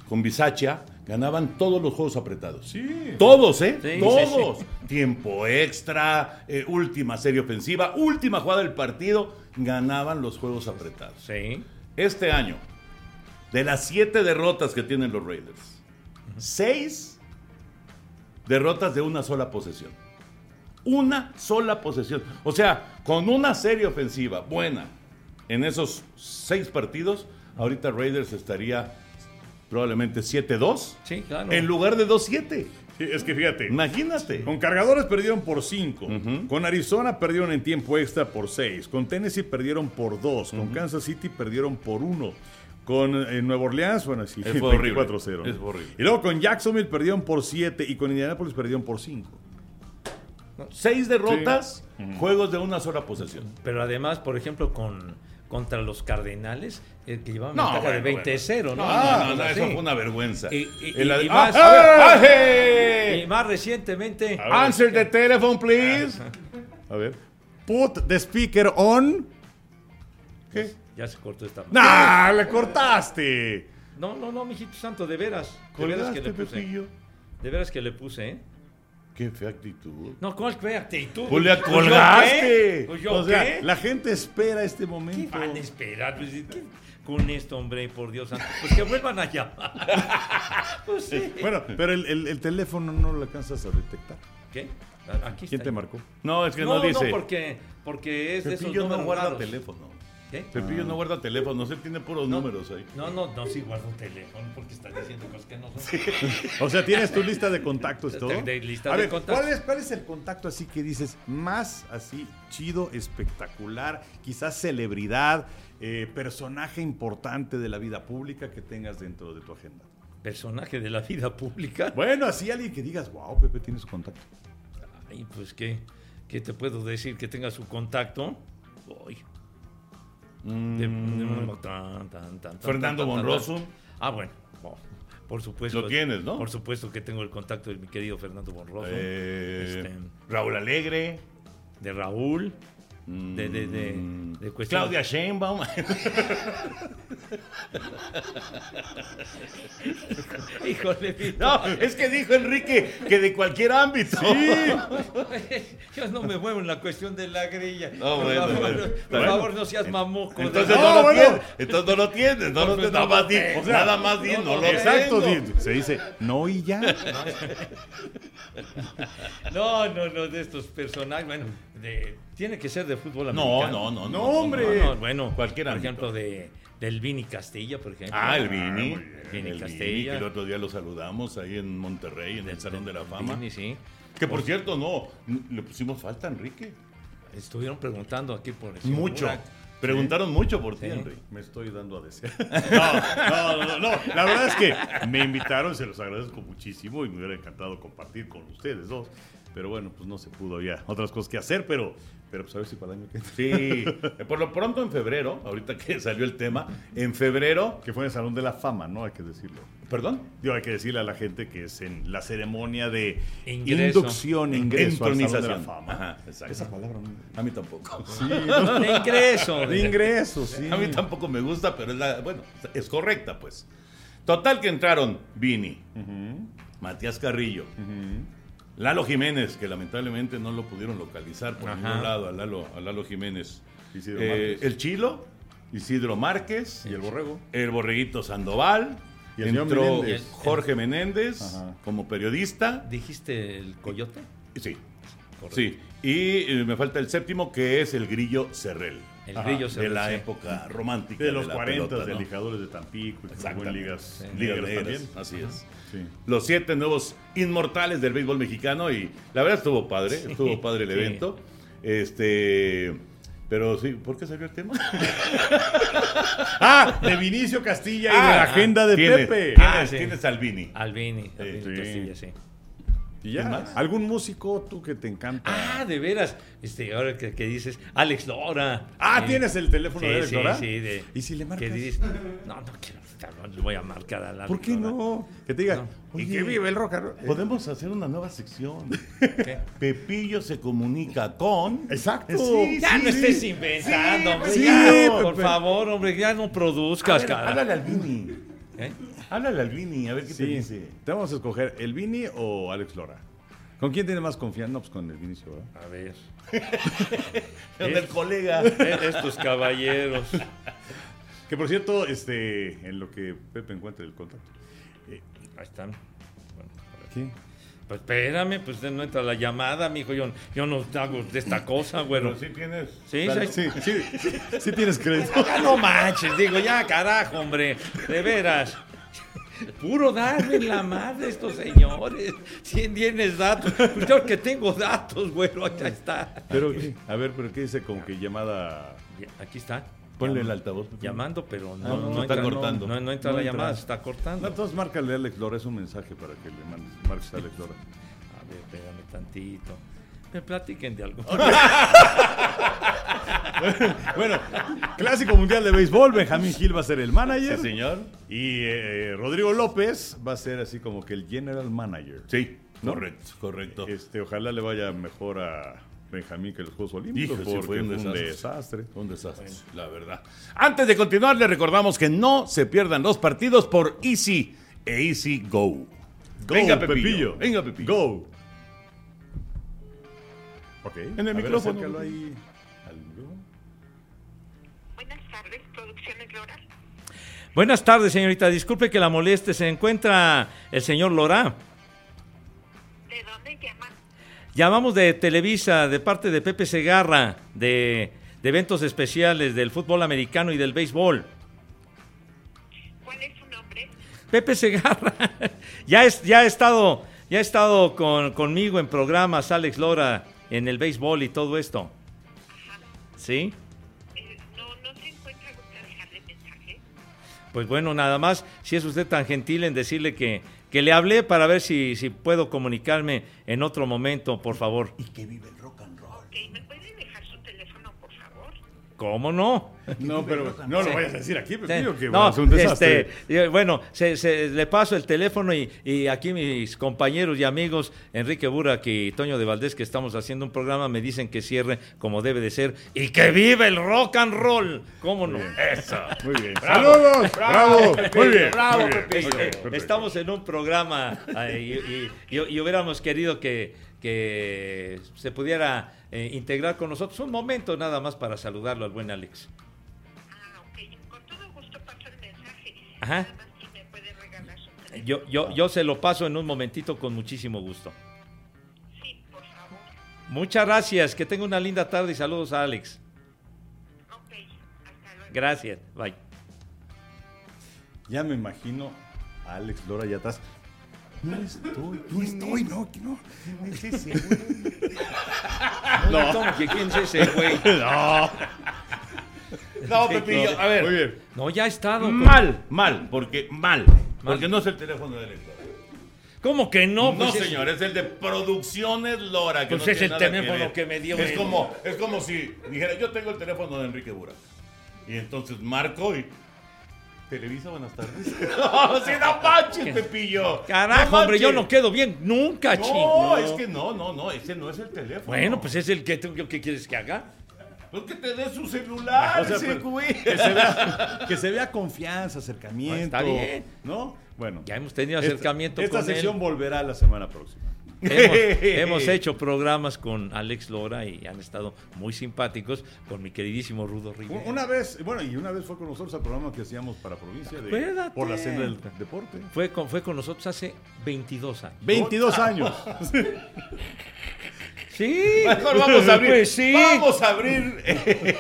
con Bisaccia ganaban todos los juegos apretados. Sí. Todos, ¿eh? Sí, todos. Tiempo extra, eh, última serie ofensiva, última jugada del partido, ganaban los juegos apretados. Sí. Este año, de las siete derrotas que tienen los Raiders, seis derrotas de una sola posesión. Una sola posesión. O sea, con una serie ofensiva buena en esos seis partidos, ahorita Raiders estaría probablemente 7-2 Sí, claro. en lugar de 2-7. Sí, es que fíjate, Imagínate. con cargadores perdieron por 5, Ujú. con Arizona perdieron en tiempo extra por 6, con Tennessee perdieron por 2, con Kansas City perdieron por 1. Con eh, Nueva Orleans, bueno, sí, Es horrible. 24-0. Es horrible. Y luego con Jacksonville perdieron por 7 y con Indianapolis perdieron por 5. Seis derrotas, juegos de una sola posesión. Pero además, por ejemplo, con contra los Cardenales, el que llevaba No, ventaja de bueno, 20-0, ¿no? No, no, no, O sea, eso sí. fue una vergüenza. Y- y- y- y ah, más- a ver, ¡ah, hey! Y más recientemente, Answer the telephone, please. A ver. Put the speaker on. ¿Qué? Ya se cortó esta. ¡Nah! ¡Le cortaste! No, no, no, mijito santo, de veras. De veras que le puse. Pepillo. De veras que le puse, ¿eh? Qué fea actitud. No, ¿cuál fue actitud? Pues le yo colgaste. qué? Pues yo O sea, qué? la gente espera este ¿Qué momento. van a esperar? Pues, ¿qué? Con esto, hombre, por Dios santo. Pues que vuelvan a llamar. Pues sí. Bueno, pero el, el- el teléfono no lo alcanzas a detectar. ¿Qué? Aquí ¿Quién está. te marcó? No, es que no, No, no, dice. porque, porque es de esos Pepillo no números guarda raros. teléfono. ¿Qué? Pepillo no guarda teléfono, él tiene puros No. números ahí. No, no, no, sí guardo un teléfono porque estás diciendo cosas que no son. O sea, tienes tu lista de contactos y todo. De lista a de ver, contactos. ¿cuál es, ¿cuál es el contacto así que dices más así chido, espectacular, quizás celebridad, eh, personaje importante de la vida pública que tengas dentro de tu agenda? Personaje de la vida pública. Bueno, así alguien que digas, wow, Pepe tiene su contacto. Ay, pues qué, ¿qué te puedo decir? Que tenga su contacto. Uy. De- de- tan, tan, tan, tan, Fernando tan. Ah, bueno. Oh, Por supuesto. Lo tienes, ¿no? Por supuesto que tengo el contacto de mi querido Fernando Monroso. Eh, Este, Raúl Alegre. de Raúl. De, de, de, Mm. de cuestión- Claudia Sheinbaum. Híjole. No, es que dijo Enrique que de cualquier ámbito. Yo no me muevo en la cuestión de la grilla. No, por bueno, favor, bueno. por Bueno. favor, no seas mamuco. Entonces de- no, lo bueno. tienes. Entonces no lo tienes. No, lo Pues tienes. no Nada más di, o sea, nada más di, No, no, no, lo Exacto, tengo. se dice no y ya. No, no, no, de estos personajes. Bueno, de- tiene que ser de fútbol No, americano. no, no, No, hombre. No, no, bueno, Cualquier por ámbito. ejemplo, de, del Vini Castilla, por ejemplo. Ah, el Vini. bien. Vini El Castilla. Vini, que el otro día lo saludamos ahí en Monterrey, en el Salón de la Fama. Vini, sí. Que por cierto, no, le pusimos falta a Enrique. Estuvieron preguntando aquí por eso. Mucho. Preguntaron mucho por ti, Sí. Enrique. Me estoy dando a desear. No, no, no, no. La verdad es que me invitaron, se los agradezco muchísimo y me hubiera encantado compartir con ustedes dos. Pero bueno, pues no se pudo, había otras cosas que hacer, pero, pero pues a ver si para el año que entra. Sí, eh, por lo pronto en febrero, ahorita que salió el tema, en febrero, Que fue en el Salón de la Fama, ¿no? Hay que decirlo. perdón, Digo, hay que decirle a la gente que es en la ceremonia de Ingreso. inducción, ingreso al Salón de la. Fama. Ajá, exacto. Esa palabra no- A mí tampoco. De ingreso. De ingreso, sí. A mí tampoco me gusta, pero es la, bueno, es correcta, pues. Total que entraron Vini, Matías Carrillo, Lalo Jiménez, que lamentablemente no lo pudieron localizar por Ajá. ningún lado, a Lalo, a Lalo Jiménez. Isidro Eh, Márquez. el Chilo, Isidro Márquez, Y el borrego. el Borreguito Sandoval, Y el señor entró Menéndez. Jorge Menéndez Ajá. como periodista. ¿Dijiste el coyote? Sí, Correcto. sí. Y eh, me falta el séptimo, que es el Grillo Cerrel. El Ajá, grillo de la época romántica. De los la 40 pelota, de ¿no? lijadores de Tampico y que ligas, Sí. ligas también. Así es. Sí. Los siete nuevos inmortales del béisbol mexicano y la verdad estuvo padre, estuvo padre el sí. evento. Este, pero sí, ¿por qué salió el tema? Ah, de Vinicio Castilla y de Ah, la agenda de tienes- Pepe. Tienes, Ah, tienes. Albini. Albini Sí. Castilla, sí. ¿Y ya? ¿Algún músico tú que te encanta? Ah, de veras. Este, ahora que, que dices, Alex Lora. Ah. ¿tienes el teléfono Sí, de Alex sí, Lora? sí, de- ¿Y si le marcas? que dices, no, no quiero, no le voy a marcar a la ¿Por qué no? Que te diga, No. ¿y que vive el rock roll? Podemos hacer una nueva sección. ¿Qué? Pepillo se comunica con. Exacto. Sí, Ya sí, no estés inventando, hombre. sí, ya, Pepe. por favor, hombre, ya no produzcas, ver, cara. háblale al Vini. ¿Eh? Háblale al Vini, a ver qué te Sí. dice. Te vamos a escoger el Vini o Alex Lora. ¿Con quién tienes más confianza? No, pues con el Vinicio, ¿verdad? A ver. Con el colega. Estos caballeros. Que por cierto, este, en lo que Pepe encuentre el contacto. Eh, Ahí están. Bueno. ¿Qué? Pues espérame, pues no entra la llamada, mijo. Yo, yo no hago de esta cosa, güero. Pero sí tienes. Sí, Claro. sí, Sí, sí, sí, sí tienes crédito. Ya no manches, digo, ya carajo, hombre. De veras. Puro darme la madre estos señores. Si tienes datos. Yo que tengo datos, güero, acá está. Pero, a ver, pero ¿qué dice como que llamada? Aquí está. Ponle el altavoz. Pepe. Llamando, pero no, Ah, no, no no está entra, cortando. No, no entra la entra. llamada, se está cortando. entonces márcale a Alex Lora, es un mensaje para que le mandes, marques a Alex Lora. A ver, espérame tantito. Me platiquen de algo. Bueno, Clásico Mundial de Béisbol, Benjamín Gil va a ser el manager. Sí, señor. Y eh, Rodrigo López va a ser así como que el general manager. Sí, ¿No? correcto, correcto. Este, ojalá le vaya mejor a Benjamín que los Juegos Olímpicos, Hijo, porque fue un desastre. desastre. Un desastre, la verdad. Antes de continuar, le recordamos que no se pierdan los partidos por Easy e Easy Go. Go, Venga, Pepillo. Venga, Pepillo. Go. Ok. En el A micrófono. ahí. Buenas tardes, Producciones Lora. Buenas tardes, señorita. Disculpe que la moleste. Se encuentra el señor Lora. ¿De dónde llaman? Llamamos de Televisa, de parte de Pepe Segarra, de, de eventos especiales del fútbol americano y del béisbol. ¿Cuál es su nombre? Pepe Segarra. ya, es, ya ha estado, ya ha estado con, conmigo en programas, Alex Lora, en el béisbol y todo esto. ¿Sí? Eh, no, no se encuentra. ¿Gusta dejarle mensaje? Pues bueno, nada más, si es usted tan gentil en decirle que, que le hablé para ver si, si puedo comunicarme en otro momento, por favor. Ok, ¿me puede dejar su teléfono, por favor? ¿Cómo no? No, pero no Sí. lo vayas a decir aquí, Sí. Pepillo, que No, va a ser un desastre. este, eh, bueno, se- se- le paso el teléfono y, y aquí mis compañeros y amigos, Enrique Burak y Toño de Valdés, que estamos haciendo un programa, me dicen que cierre como debe de ser y que vive el rock and roll. ¿Cómo no? Eso. Muy bien. ¡Saludos! ¡Bravo! Muy bien. bravo, muy bien. Pepillo. Ok, perfecto. Estamos en un programa eh, y, y- y- y hubiéramos querido que, que se pudiera eh, integrar con nosotros un momento nada más para saludarlo al buen Alex. Ah, ok. Con todo gusto paso el mensaje. Ajá. Nada más si me puede regalar su teléfono. Yo, yo, yo se lo paso en un momentito con muchísimo gusto. Sí, por favor. Muchas gracias, que tenga una linda tarde y saludos a Alex. Ok, hasta luego. Gracias, bye. Ya me imagino a Alex Lora allá atrás. No estoy, no estoy, no, no. No, ¿cómo que quién es ese güey? No. No, Pepillo, a ver. Muy bien. No, ya ha estado. Mal, mal, porque mal. Porque no es el teléfono del Lora. ¿Cómo que no? No, Pues es- señor, es el de Producciones Lora. Que Pues no es tiene el que teléfono que me dio Es como, es como si dijera, yo tengo el teléfono de Enrique Burak. Y entonces marco y. Televisa, buenas tardes. no, sí, no manches, Pepillo. Carajo, No hombre, yo no quedo bien nunca, No, chico. es que no, no, no, ese no es el teléfono. Bueno, pues es el que tú, ¿qué quieres que haga? Pues que te dé su celular, O sea, ese pero- güey. Que se vea, que se vea confianza, acercamiento. Está bien. ¿No? Bueno. Ya hemos tenido Esta- acercamiento Esta, con sección él. volverá la semana próxima. Hemos, hemos hecho programas con Alex Lora y han estado muy simpáticos con mi queridísimo Rudo Rivera. Una vez, bueno, y una vez fue con nosotros al programa que hacíamos para provincia de por la senda del deporte. Fue con, fue con nosotros hace 22 años. 22 años. Sí, Mejor vamos a abrir. Pues sí. Vamos a abrir.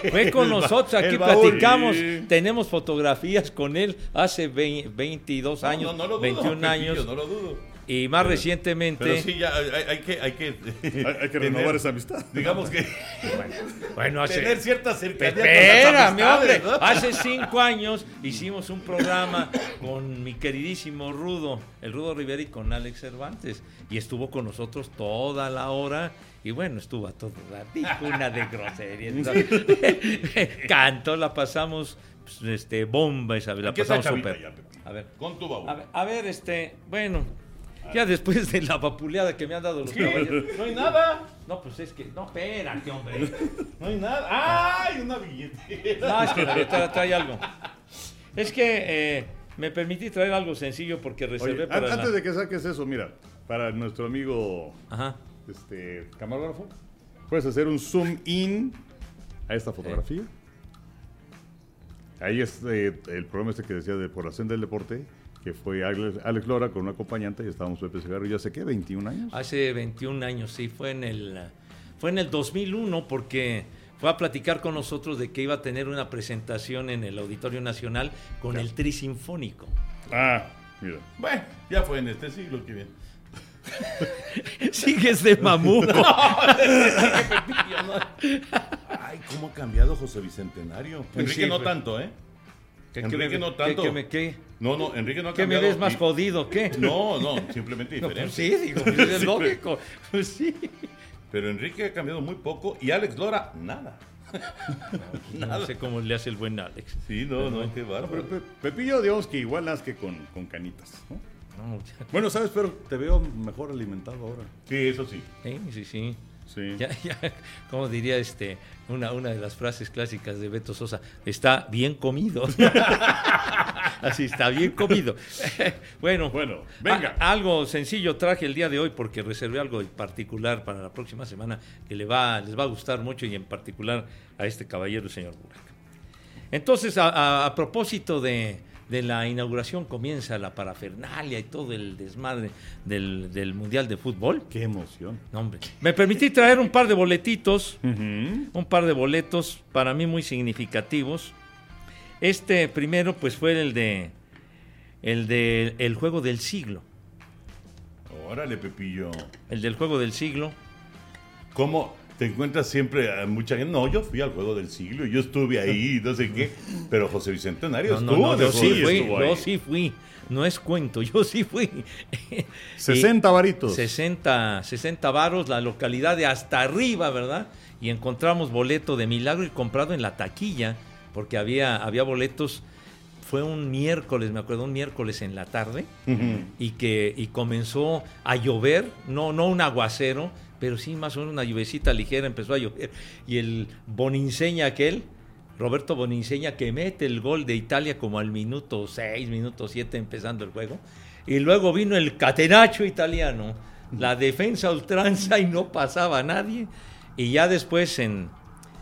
Fue con nosotros, aquí platicamos, tenemos fotografías con él hace vein- 22 No, años, no, no lo dudo, 21 Pepillo, años No lo dudo. Y más recientemente, Pero sí, ya hay, hay que. Hay que, Hay, hay que renovar esa amistad. Digamos que. bueno, hace, tener cierta cercanía. las Espérame, hombre. Hace cinco años hicimos un programa con mi queridísimo Rudo, el Rudo Rivera y con Alex Cervantes. Y estuvo con nosotros toda la hora. Y bueno, estuvo a todo. Dijo una de groserías. Cantó, la pasamos pues, este, bomba esa vez. La pasamos súper. A ver. Con tu baúl. A ver, a ver, este, bueno, ya después de la vapuleada que me han dado los caballeros. No hay nada. No, pues es que, no, espérate, hombre. No hay nada. ¡Ay! Una billetera. No, es que la billetera trae algo. Es que eh, me permití traer algo sencillo porque reservé Oye, para an- la- antes de que saques eso, mira, para nuestro amigo Ajá. este, camarógrafo, puedes hacer un zoom in a esta fotografía. Ahí es eh, el programa este que decía de Por la Senda del Deporte, que fue Alex, Alex Lora con una acompañante y estábamos Pepe Segarra ya sé qué, 21 años. Hace 21 años, sí, fue en el fue en el 2001 porque fue a platicar con nosotros de que iba a tener una presentación en el Auditorio Nacional con el Tri Sinfónico. Ah, mira. Bueno, ya fue en este siglo, qué bien. Sigues de mamuco. Ay, cómo ha cambiado José Bicentenario. Pues Enrique sí, no pues. tanto, ¿eh? ¿Qué- Enrique qué me- no qué- tanto. qué me- qué? No, no, Enrique no ha ¿Qué me cambiado. ves más jodido? ¿Qué? No, no, simplemente No, diferente. pues sí, digo, pues es lógico. Pues sí. Pero Enrique ha cambiado muy poco y Alex Lora, nada. No sé cómo le hace el buen Alex. Sí, no, no, qué No, bárbaro. pero Pe- Pepillo, digamos que igual las que con, con canitas. ¿no? No, ya- Bueno, sabes, pero te veo mejor alimentado ahora. Sí, eso sí. Sí, sí, sí. Sí. Ya, ya, como diría este, una, una de las frases clásicas de Beto Sosa, está bien comido. Así está bien comido. bueno, Bueno, venga. a- algo sencillo traje el día de hoy porque reservé algo en particular para la próxima semana que le va, les va a gustar mucho y en particular a este caballero, el señor Burak. Entonces, a, a- a propósito de, de la inauguración, comienza la parafernalia y todo el desmadre del, del Mundial de Fútbol. Qué emoción. No, hombre. Me permití traer un par de boletitos, un par de boletos para mí muy significativos. Este primero, pues fue el de el de el juego del siglo, Órale, Pepillo. el del juego del siglo. ¿Cómo te encuentras siempre a mucha gente? No, yo fui al juego del siglo, yo estuve ahí, no sé qué. Pero José Bicentenario No, no, estuvo. no, de yo sí fui, yo sí fui. No es cuento, yo sí fui. 60 varitos. 60, 60 varos, la localidad de hasta arriba, ¿verdad? Y encontramos boleto de milagro y comprado en la taquilla, porque había, había boletos, fue un miércoles, me acuerdo, un miércoles en la tarde, y que y comenzó a llover, no, no un aguacero, pero sí más o menos una lluvecita ligera empezó a llover. Y el Boninseña aquel, Roberto Boninseña, que mete el gol de Italia como al minuto 6, minuto 7 empezando el juego. Y luego vino el catenacho italiano, la defensa ultranza y no pasaba a nadie. Y ya después en,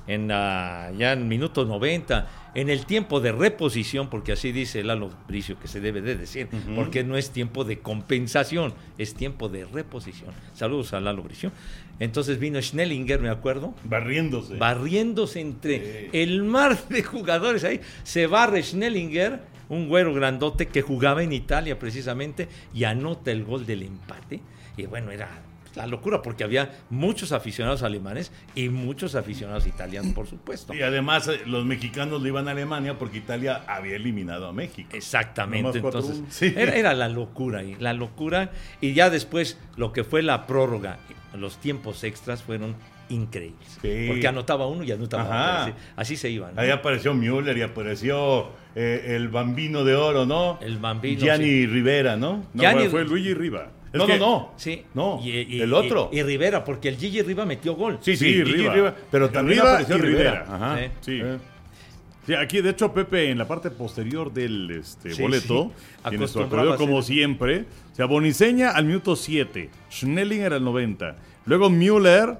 en la- ya en minuto 90, en el tiempo de reposición, porque así dice Lalo Bricio que se debe de decir, porque no es tiempo de compensación, es tiempo de reposición. Saludos a Lalo Bricio. Entonces vino Schnellinger, me acuerdo, Barriéndose. barriéndose entre Sí. el mar de jugadores ahí. Se barre Schnellinger, un güero grandote que jugaba en Italia precisamente, y anota el gol del empate. Y bueno, era la locura porque había muchos aficionados alemanes y muchos aficionados italianos, por supuesto. Y además eh, los mexicanos le iban a Alemania porque Italia había eliminado a México. Exactamente, Nomás entonces. Sí. era, era la locura ahí, la locura y ya después lo que fue la prórroga, los tiempos extras fueron increíbles, Sí. porque anotaba uno y anotaba Ajá. otro, así, así se iban. ¿no? Ahí apareció Müller y apareció eh, el bambino de oro, ¿no? El Bambino, Gianni Rivera, ¿no? No, fue Luigi Riva. Es no, que- no, no. Sí. No, Y- y- el otro. Y, Rivera, porque el Gigi Riva metió gol. sí, sí, Sí, Gigi Riva. Riva, Pero también Riva apareció y Rivera. Rivera. Ajá. Sí. Sí. Eh. Sí, aquí de hecho Pepe en la parte posterior del este, Sí, boleto sí. tiene su acordeón como siempre. O sea, Boniseña al minuto 7, Schnellinger al 90, luego Müller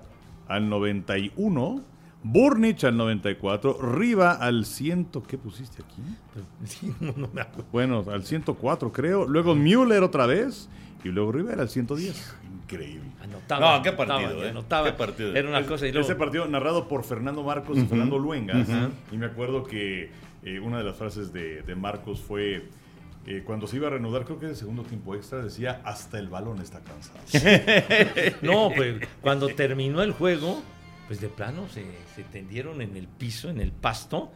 al 91, Burnich al 94, Riva al 100, ¿qué pusiste aquí? Sí, no, no me acuerdo. Bueno, al 104 creo, luego Müller otra vez y luego Rivera al 110. Increíble. Anotaba, No, qué anotaba, partido, ¿eh? anotaba. Qué partido. Era una cosa y luego, Ese partido narrado por Fernando Marcos y Fernando Luengas. Y me acuerdo que eh, una de las frases de, de Marcos fue, eh, cuando se iba a reanudar, creo que en el segundo tiempo extra, decía, hasta el balón está cansado. No, pues cuando terminó el juego, pues de plano se, se tendieron en el piso, en el pasto,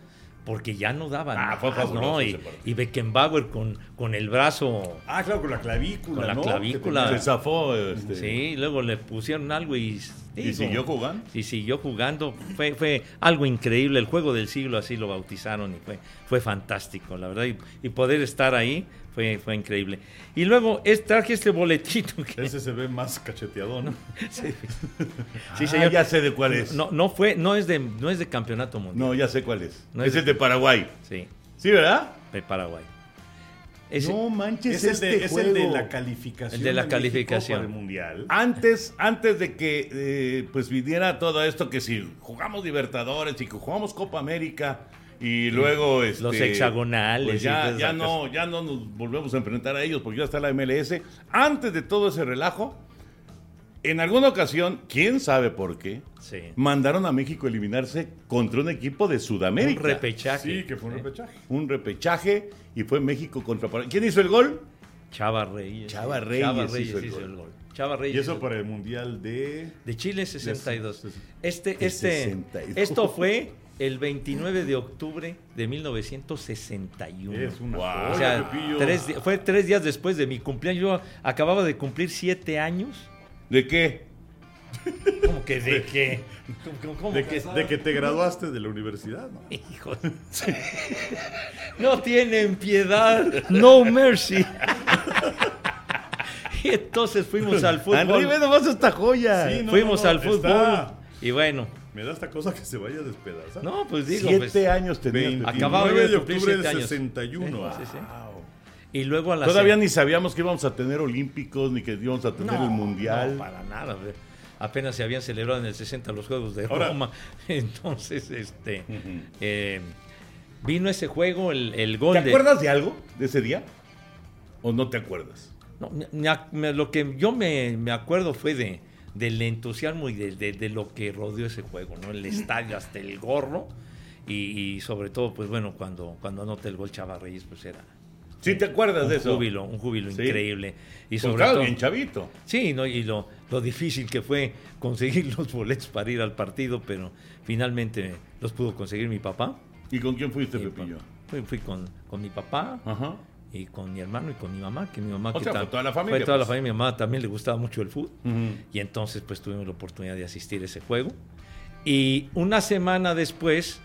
porque ya no daban Ah, fue fabuloso ¿no? Y, y Beckenbauer con, con el brazo, ah, claro, con la clavícula, Con la ¿no? clavícula. Se zafó. Este, sí, luego le pusieron algo y... Y digo, siguió jugando. Y siguió jugando. Fue, fue algo increíble. El juego del siglo así lo bautizaron y fue, fue fantástico, la verdad. Y, y poder estar ahí fue, fue increíble. Y luego es, traje este boletito. Que, Ese se ve más cacheteado, ¿no? sí, Ah, sí, señor. ya sé de cuál es. No, no fue, no es de, no es de campeonato mundial. No, ya sé cuál es. No es es- el de Paraguay. Sí, ¿Sí, verdad? de Paraguay. No Es, manches, el de, este es el de juego. la calificación. El de la calificación. para el Mundial. Antes, antes de que eh, pues viniera todo esto, que si jugamos Libertadores y que jugamos Copa América y luego este, Los hexagonales pues ya, ya no, ya no nos volvemos a enfrentar a ellos porque ya está la MLS. Antes de todo ese relajo, en alguna ocasión, quién sabe por qué, sí. mandaron a México a eliminarse contra un equipo de Un Sudamérica. repechaje. Sí, que fue un repechaje. un repechaje y fue México contra Paraguay. ¿Quién hizo el gol? Chava Reyes. Chava. Reyes Chava hizo el hizo gol. el gol. Chava Reyes Y eso para el Mundial de... De Chile 62. De- de- Este, este, 62. esto fue el 29 de octubre de 1961. Es una Wow. o sea, tres fue tres días después de mi cumpleaños. Yo acababa de cumplir siete años. ¿De qué? ¿Cómo que de qué? ¿Cómo, cómo De que- de que te graduaste de la universidad, ¿no? Hijo. No tienen piedad. No mercy. Y entonces fuimos al fútbol. nomás esta joya. Sí, no, fuimos no, al fútbol. está- Y bueno, Me da esta cosa que se vaya a despedazar. no, pues digo, Siete pues, años tenía. 29 Pepillo. Acababa de de octubre del años. 61. Sí, sí. Wow. Y luego a la Todavía se- ni sabíamos que íbamos a tener olímpicos ni que íbamos a tener No, el mundial. No, para nada. Apenas se habían celebrado en el 60 los Juegos de Ahora- Roma. Entonces, este eh, vino ese juego, el, el gol ¿Te de. acuerdas de algo de ese día? ¿O no te acuerdas? No, me- me- lo que yo me, me acuerdo fue de del entusiasmo y de, de- de lo que rodeó ese juego, ¿no? El estadio hasta el gorro. Y, y sobre todo, pues bueno, cuando, cuando anota el gol Chava Reyes, pues era ¿Sí te acuerdas un de eso? júbilo, un júbilo Sí. increíble. Y Pues sobre claro, todo. bien chavito. Sí, ¿no? y lo, lo difícil que fue conseguir los boletos para ir al partido, pero finalmente los pudo conseguir mi papá. ¿Y con quién fuiste, Y Pepillo? Fui, fui con, con mi papá Ajá. y con mi hermano y con mi mamá, que mi mamá... O que sea, fue toda la familia, Fue toda la pues. familia, mi mamá también le gustaba mucho el fútbol. Y entonces pues tuvimos la oportunidad de asistir a ese juego. Y una semana después,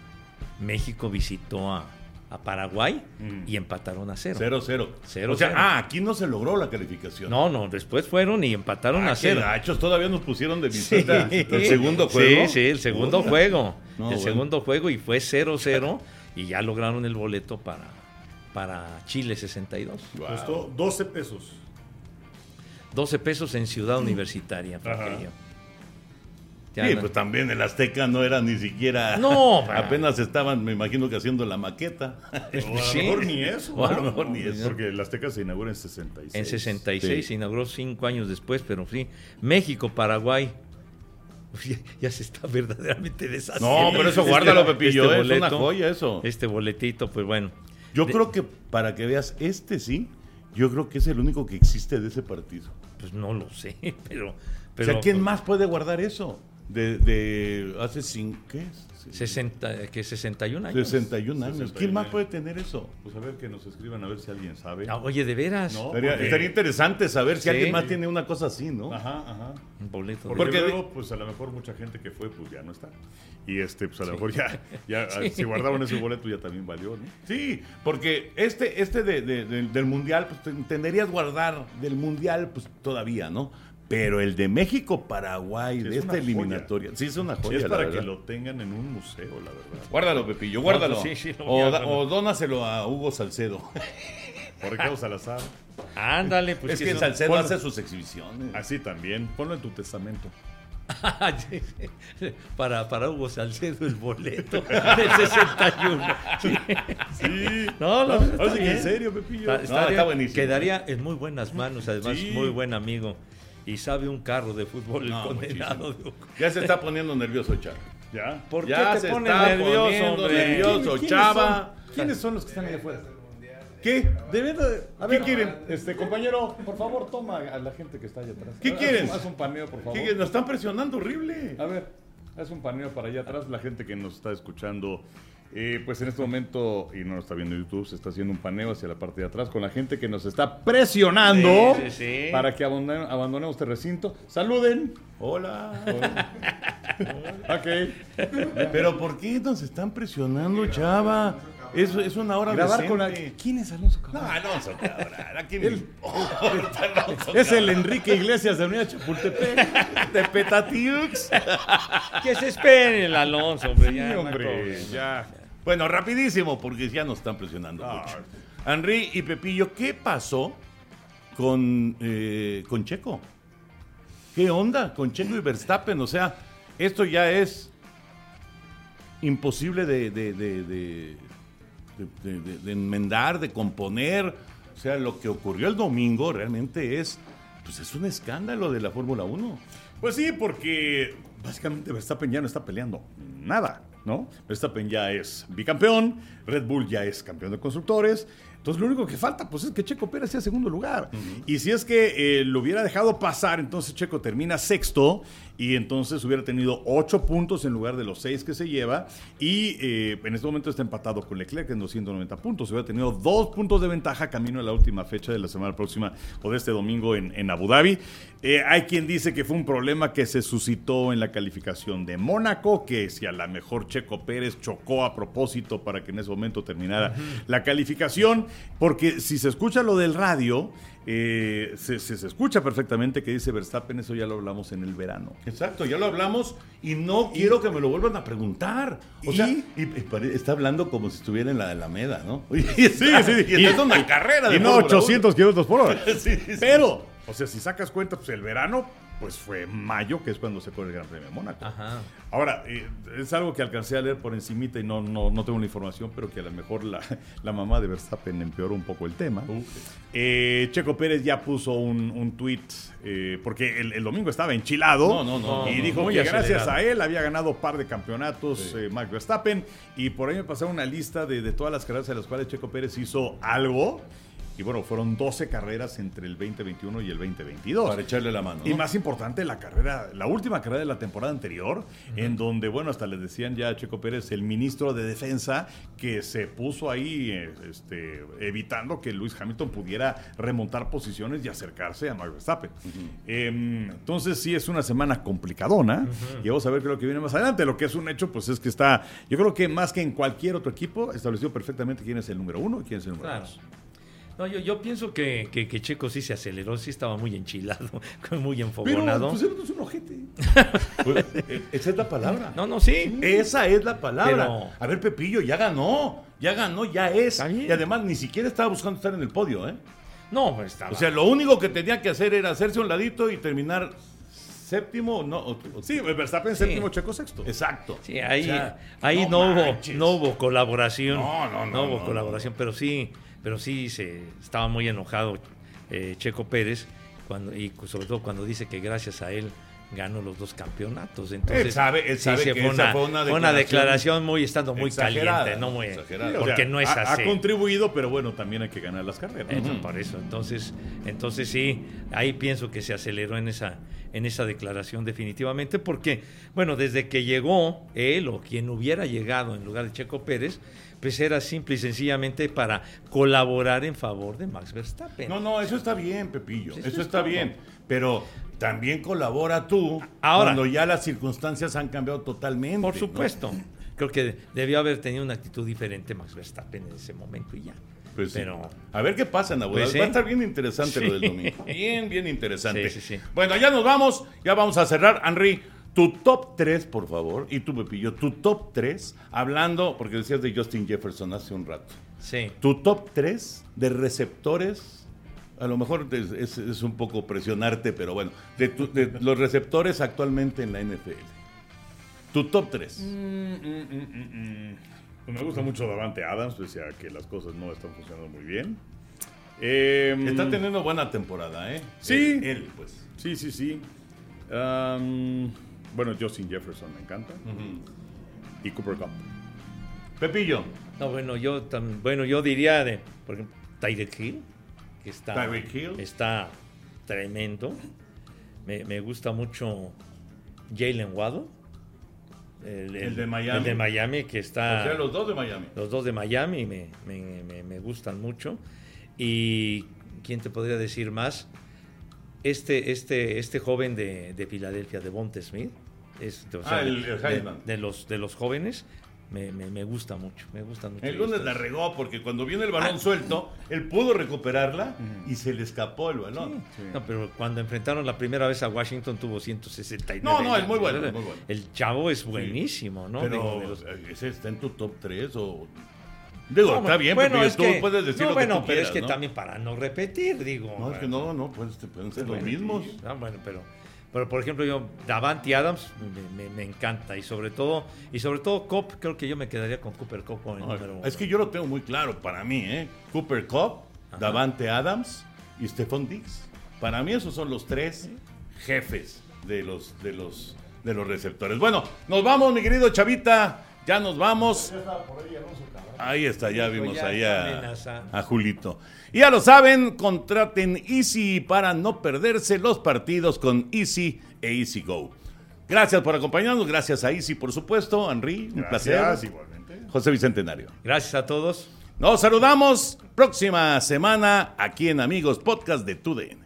México visitó a, a Paraguay Mm. y empataron a cero. Cero, cero. Cero, o sea, cero. ah, aquí no se logró la calificación. No, no, después fueron y empataron Ah, a cero. gachos, todavía nos pusieron de Sí. visita el segundo juego. Sí, sí, el segundo juego. No, el bueno. segundo juego y fue 0-0 y ya lograron el boleto para, para Chile 62. Wow. Costó 12 pesos. 12 pesos en Ciudad Universitaria. Ajá. aquello. Ya Sí, no- pues también el Azteca no era ni siquiera. No, apenas estaban, me imagino que haciendo la maqueta. O a lo Sí. mejor ni eso. O a lo ¿no? mejor ni eso. Porque el Azteca se inaugura en 66. En 66 Sí. se inauguró cinco años después, pero sí. México, Paraguay. Ya se está verdaderamente deshaciendo. No, pero eso Este- guárdalo, Pepillo, este ¿eh? es una joya eso. Este boletito, pues bueno. Yo De- creo que para que veas este sí, yo creo que es el único que existe de ese partido. Pues no lo sé, pero. o pero sea, ¿quién más puede guardar eso? De, de hace cinco, ¿qué es? 60, que 61 años. 61 años. 61 ¿Quién más puede tener eso? Pues a ver que nos escriban a ver si alguien sabe. Ah, oye, de veras. No. Estaría, porque- estaría interesante saber si alguien más tiene una cosa así, ¿no? Ajá, ajá. Un boleto. Porque, luego, pues a lo mejor mucha gente que fue, pues ya no está. Y este, pues a lo mejor ya, ya si guardaban ese boleto ya también valió, ¿no? Sí, porque este, este de- de- de- del mundial, pues te- tendrías guardar del mundial, pues todavía, ¿no? Pero el de México-Paraguay, Sí, de es esta joya. eliminatoria, sí es una joya. es para que lo tengan en un museo, la verdad. Guárdalo, Pepillo, guárdalo. pues sí, sí, lo voy o, da- o dónaselo a Hugo Salcedo. Por Ricardo Salazar. Ándale, pues es que son- Salcedo ponlo. hace sus exhibiciones. Así también. Ponlo en tu testamento. Para, para Hugo Salcedo el boleto del 61. Sí. Sí. No, no, que bien. en serio, Pepillo. Está- estaría- está buenísimo. Quedaría en muy buenas manos, además, Sí. muy buen amigo. Y sabe un carro de fútbol No, el condenado. muchísimo. Ya se está poniendo nervioso Chava. Ya. ¿Por ya qué se te pones está nervioso, hombre? nervioso, ¿Quiénes Chava. son? ¿Quiénes son los que están allá afuera? ¿Qué? De verdad. A ver, ¿Qué quieren? Este, compañero, por favor, toma a la gente que está allá atrás. ¿Qué Haz- quieren? Haz un paneo, por favor. ¿Qué? Nos están presionando horrible. A ver, haz un paneo para allá atrás. La gente que nos está escuchando, eh, pues en este momento, y no nos está viendo en YouTube, se está haciendo un paneo hacia la parte de atrás con la gente que nos está presionando Sí, sí, sí. para que abandone- abandonemos este recinto. Saluden. Hola. Ok. Pero ¿por qué nos están presionando, Chava? Es, es una hora Grabar con la... ¿Quién es Alonso No, Cabral? Alonso Cabral. ¿A quién Él- le importa, Alonso Es el? Enrique Iglesias de Unidad Chapultepec. de Petatiux. Que se espere el Alonso, hombre. ya, Sí, no hay hombre, ya. Bueno, rapidísimo, porque ya nos están presionando Ah. mucho. Henry y Pepillo, ¿qué pasó con, eh, con Checo? ¿Qué onda con Checo y Verstappen? O sea, esto ya es imposible de, de- de- de- enmendar, de componer. O sea, lo que ocurrió el domingo realmente es, pues es un escándalo de la Fórmula 1. Pues sí, porque básicamente Verstappen ya no está peleando nada, ¿no? Verstappen ya es bicampeón, Red Bull ya es campeón de constructores. Entonces lo único que falta pues es que Checo Pérez sea segundo lugar. Y si es que eh, lo hubiera dejado pasar, entonces Checo termina sexto y entonces hubiera tenido ocho puntos en lugar de los seis que se lleva. Y eh, en este momento está empatado con Leclerc en 290 puntos. Hubiera tenido dos puntos de ventaja camino a la última fecha de la semana próxima o de este domingo en, en Abu Dhabi. Eh, hay quien dice que fue un problema que se suscitó en la calificación de Mónaco, que si a lo mejor Checo Pérez chocó a propósito para que en ese momento terminara la calificación. Porque si se escucha lo del radio, eh, se, se- se escucha perfectamente que dice Verstappen, eso ya lo hablamos en el verano. Exacto, ya lo hablamos y no quiero que me lo vuelvan a preguntar. O ¿Y? sea, y- está hablando como si estuviera en la Alameda, ¿no? Y está, sí, sí. y está en una carrera de Y no Fórmula 800 kilómetros por hora. Sí, sí. Pero, o sea, si sacas cuenta, pues el verano, pues fue mayo, que es cuando se corre el Gran Premio de Mónaco. Ajá. Ahora, eh, es algo que alcancé a leer por encimita y no, no, no tengo la información, pero que a lo mejor la, la mamá de Verstappen empeoró un poco el tema. Eh, Checo Pérez ya puso un, un tweet, porque el, el domingo estaba enchilado. No, no, no, Y dijo que gracias a él había ganado un par de campeonatos eh, Max Verstappen. Y por ahí me pasaron una lista de, de todas las carreras en las cuales Checo Pérez hizo algo. Y bueno, fueron 12 carreras entre el 2021 y el 2022. Para echarle la mano. Y más importante, la carrera, la última carrera de la temporada anterior, en donde, bueno, hasta le decían ya a Checo Pérez, el ministro de Defensa, que se puso ahí eh, este, evitando que Luis Hamilton pudiera remontar posiciones y acercarse a Max Verstappen. Em, entonces, sí, es una semana complicadona. Y vamos a ver qué es lo que viene más adelante. Lo que es un hecho, pues es que está, yo creo que más que en cualquier otro equipo, establecido perfectamente quién es el número uno y quién es el número Claro. dos. No, yo, yo pienso que, que, que Checo sí se aceleró, sí estaba muy enchilado, muy Pero, enfogonado. pues, él no es un ojete. Pues, esa es la palabra. no, no, sí. Esa es la palabra. Pero- A ver, Pepillo, ya ganó. Ya ganó, ya es. Y además ni siquiera estaba buscando estar en el podio, ¿eh? No, pues estaba. O sea, lo único que tenía que hacer era hacerse un ladito y terminar séptimo. No, o- o- Sí, Verstappen Sí. séptimo, Checo sexto. exacto. Sí, ahí, O sea, ahí no, hubo, no hubo colaboración. No, no, no, hubo no, colaboración, pero sí, pero sí se estaba muy enojado eh, Checo Pérez cuando y sobre todo cuando dice que gracias a él ganó los dos campeonatos. Entonces, Él sabe- él sabe que fue, una, fue una fue una declaración muy estando muy caliente, no muy Exagerada. O porque sea, no es ha, así. Ha contribuido, pero bueno, también hay que ganar las carreras. Eso, Por eso, entonces, entonces sí, ahí pienso que se aceleró en esa, en esa declaración definitivamente, porque, bueno, desde que llegó él o quien hubiera llegado en lugar de Checo Pérez, pues era simple y sencillamente para colaborar en favor de Max Verstappen. No, no, eso está bien, Pepillo. Eso eso es está bien. Pero también colabora tú Ahora. cuando ya las circunstancias han cambiado totalmente. Por ¿no? supuesto. Creo que debió haber tenido una actitud diferente Max Verstappen en ese momento y ya. Pues sí. A ver qué pasa en. Pues sí. Va a estar bien interesante lo del Sí. domingo. Bien, bien interesante. Sí, sí, sí. Bueno, ya nos vamos. Ya vamos a cerrar. Henry, tu top 3, por favor. Y tú, Pepillo, tu top 3. Hablando, porque decías de Justin Jefferson hace un rato. sí. Tu top 3 de receptores. A lo mejor es, es- es un poco presionarte, pero bueno. De, tu- de los receptores actualmente en la NFL. Tu top 3. Pues me gusta mucho Davante Adams, pese a que las cosas no están funcionando muy bien. Em, Está teniendo buena temporada, ¿eh? Sí. Él, él, pues. Sí, sí, sí. Bueno, Justin Jefferson me encanta. Y Cooper Cup. Pepillo. No, bueno, yo tam- bueno, yo diría de, por ejemplo, Tyreek Hill, que está, Tyreek Hill. está tremendo. Me, me gusta mucho Jalen Waddle. El, El de Miami. El de Miami, que está... O sea, los dos de Miami. los dos de Miami me, me- me- me gustan mucho. Y, ¿quién te podría decir más? Este, este, este joven de, de Filadelfia, de Bonte Smith, es, o Ah, el- de- el de los, de los jóvenes, me, me- me gusta mucho, me gustan mucho. El lunes la regó porque cuando viene el Ah. balón suelto, él pudo recuperarla y se le escapó el balón. No, pero cuando enfrentaron la primera vez a Washington tuvo 169. No, no, es muy bueno, es muy bueno. El chavo es buenísimo, ¿no? Pero de los- ese está en tu top 3 o... Digo, No, está bien, bueno, Pepillo, es tú que- puedes decir no, lo bueno, que tú pero quieras, es que ¿no? también para no repetir, digo. No, es que no, no, pues, pueden ser los Bueno, mismos. Ah, bueno, pero, pero por ejemplo yo Davante Adams me, me- me encanta y sobre todo y sobre todo Cop creo que yo me quedaría con Cooper Cop como el número uno. es que yo lo tengo muy claro para mí, ¿eh? Cooper Cup, Davante Adams y Stephon Diggs. Para mí esos son los tres jefes de los, de los, de los receptores. Bueno, nos vamos, mi querido Chavita. Ya nos vamos. Ahí está, ya vimos ahí a Julito. Y ya lo saben, contraten Easy para no perderse los partidos con Easy e Easy Go. Gracias por acompañarnos, gracias a Easy, por supuesto, Henry, un Gracias, placer. igualmente. José Bicentenario. Gracias a todos. Nos saludamos próxima semana aquí en Amigos Podcast de TUDN.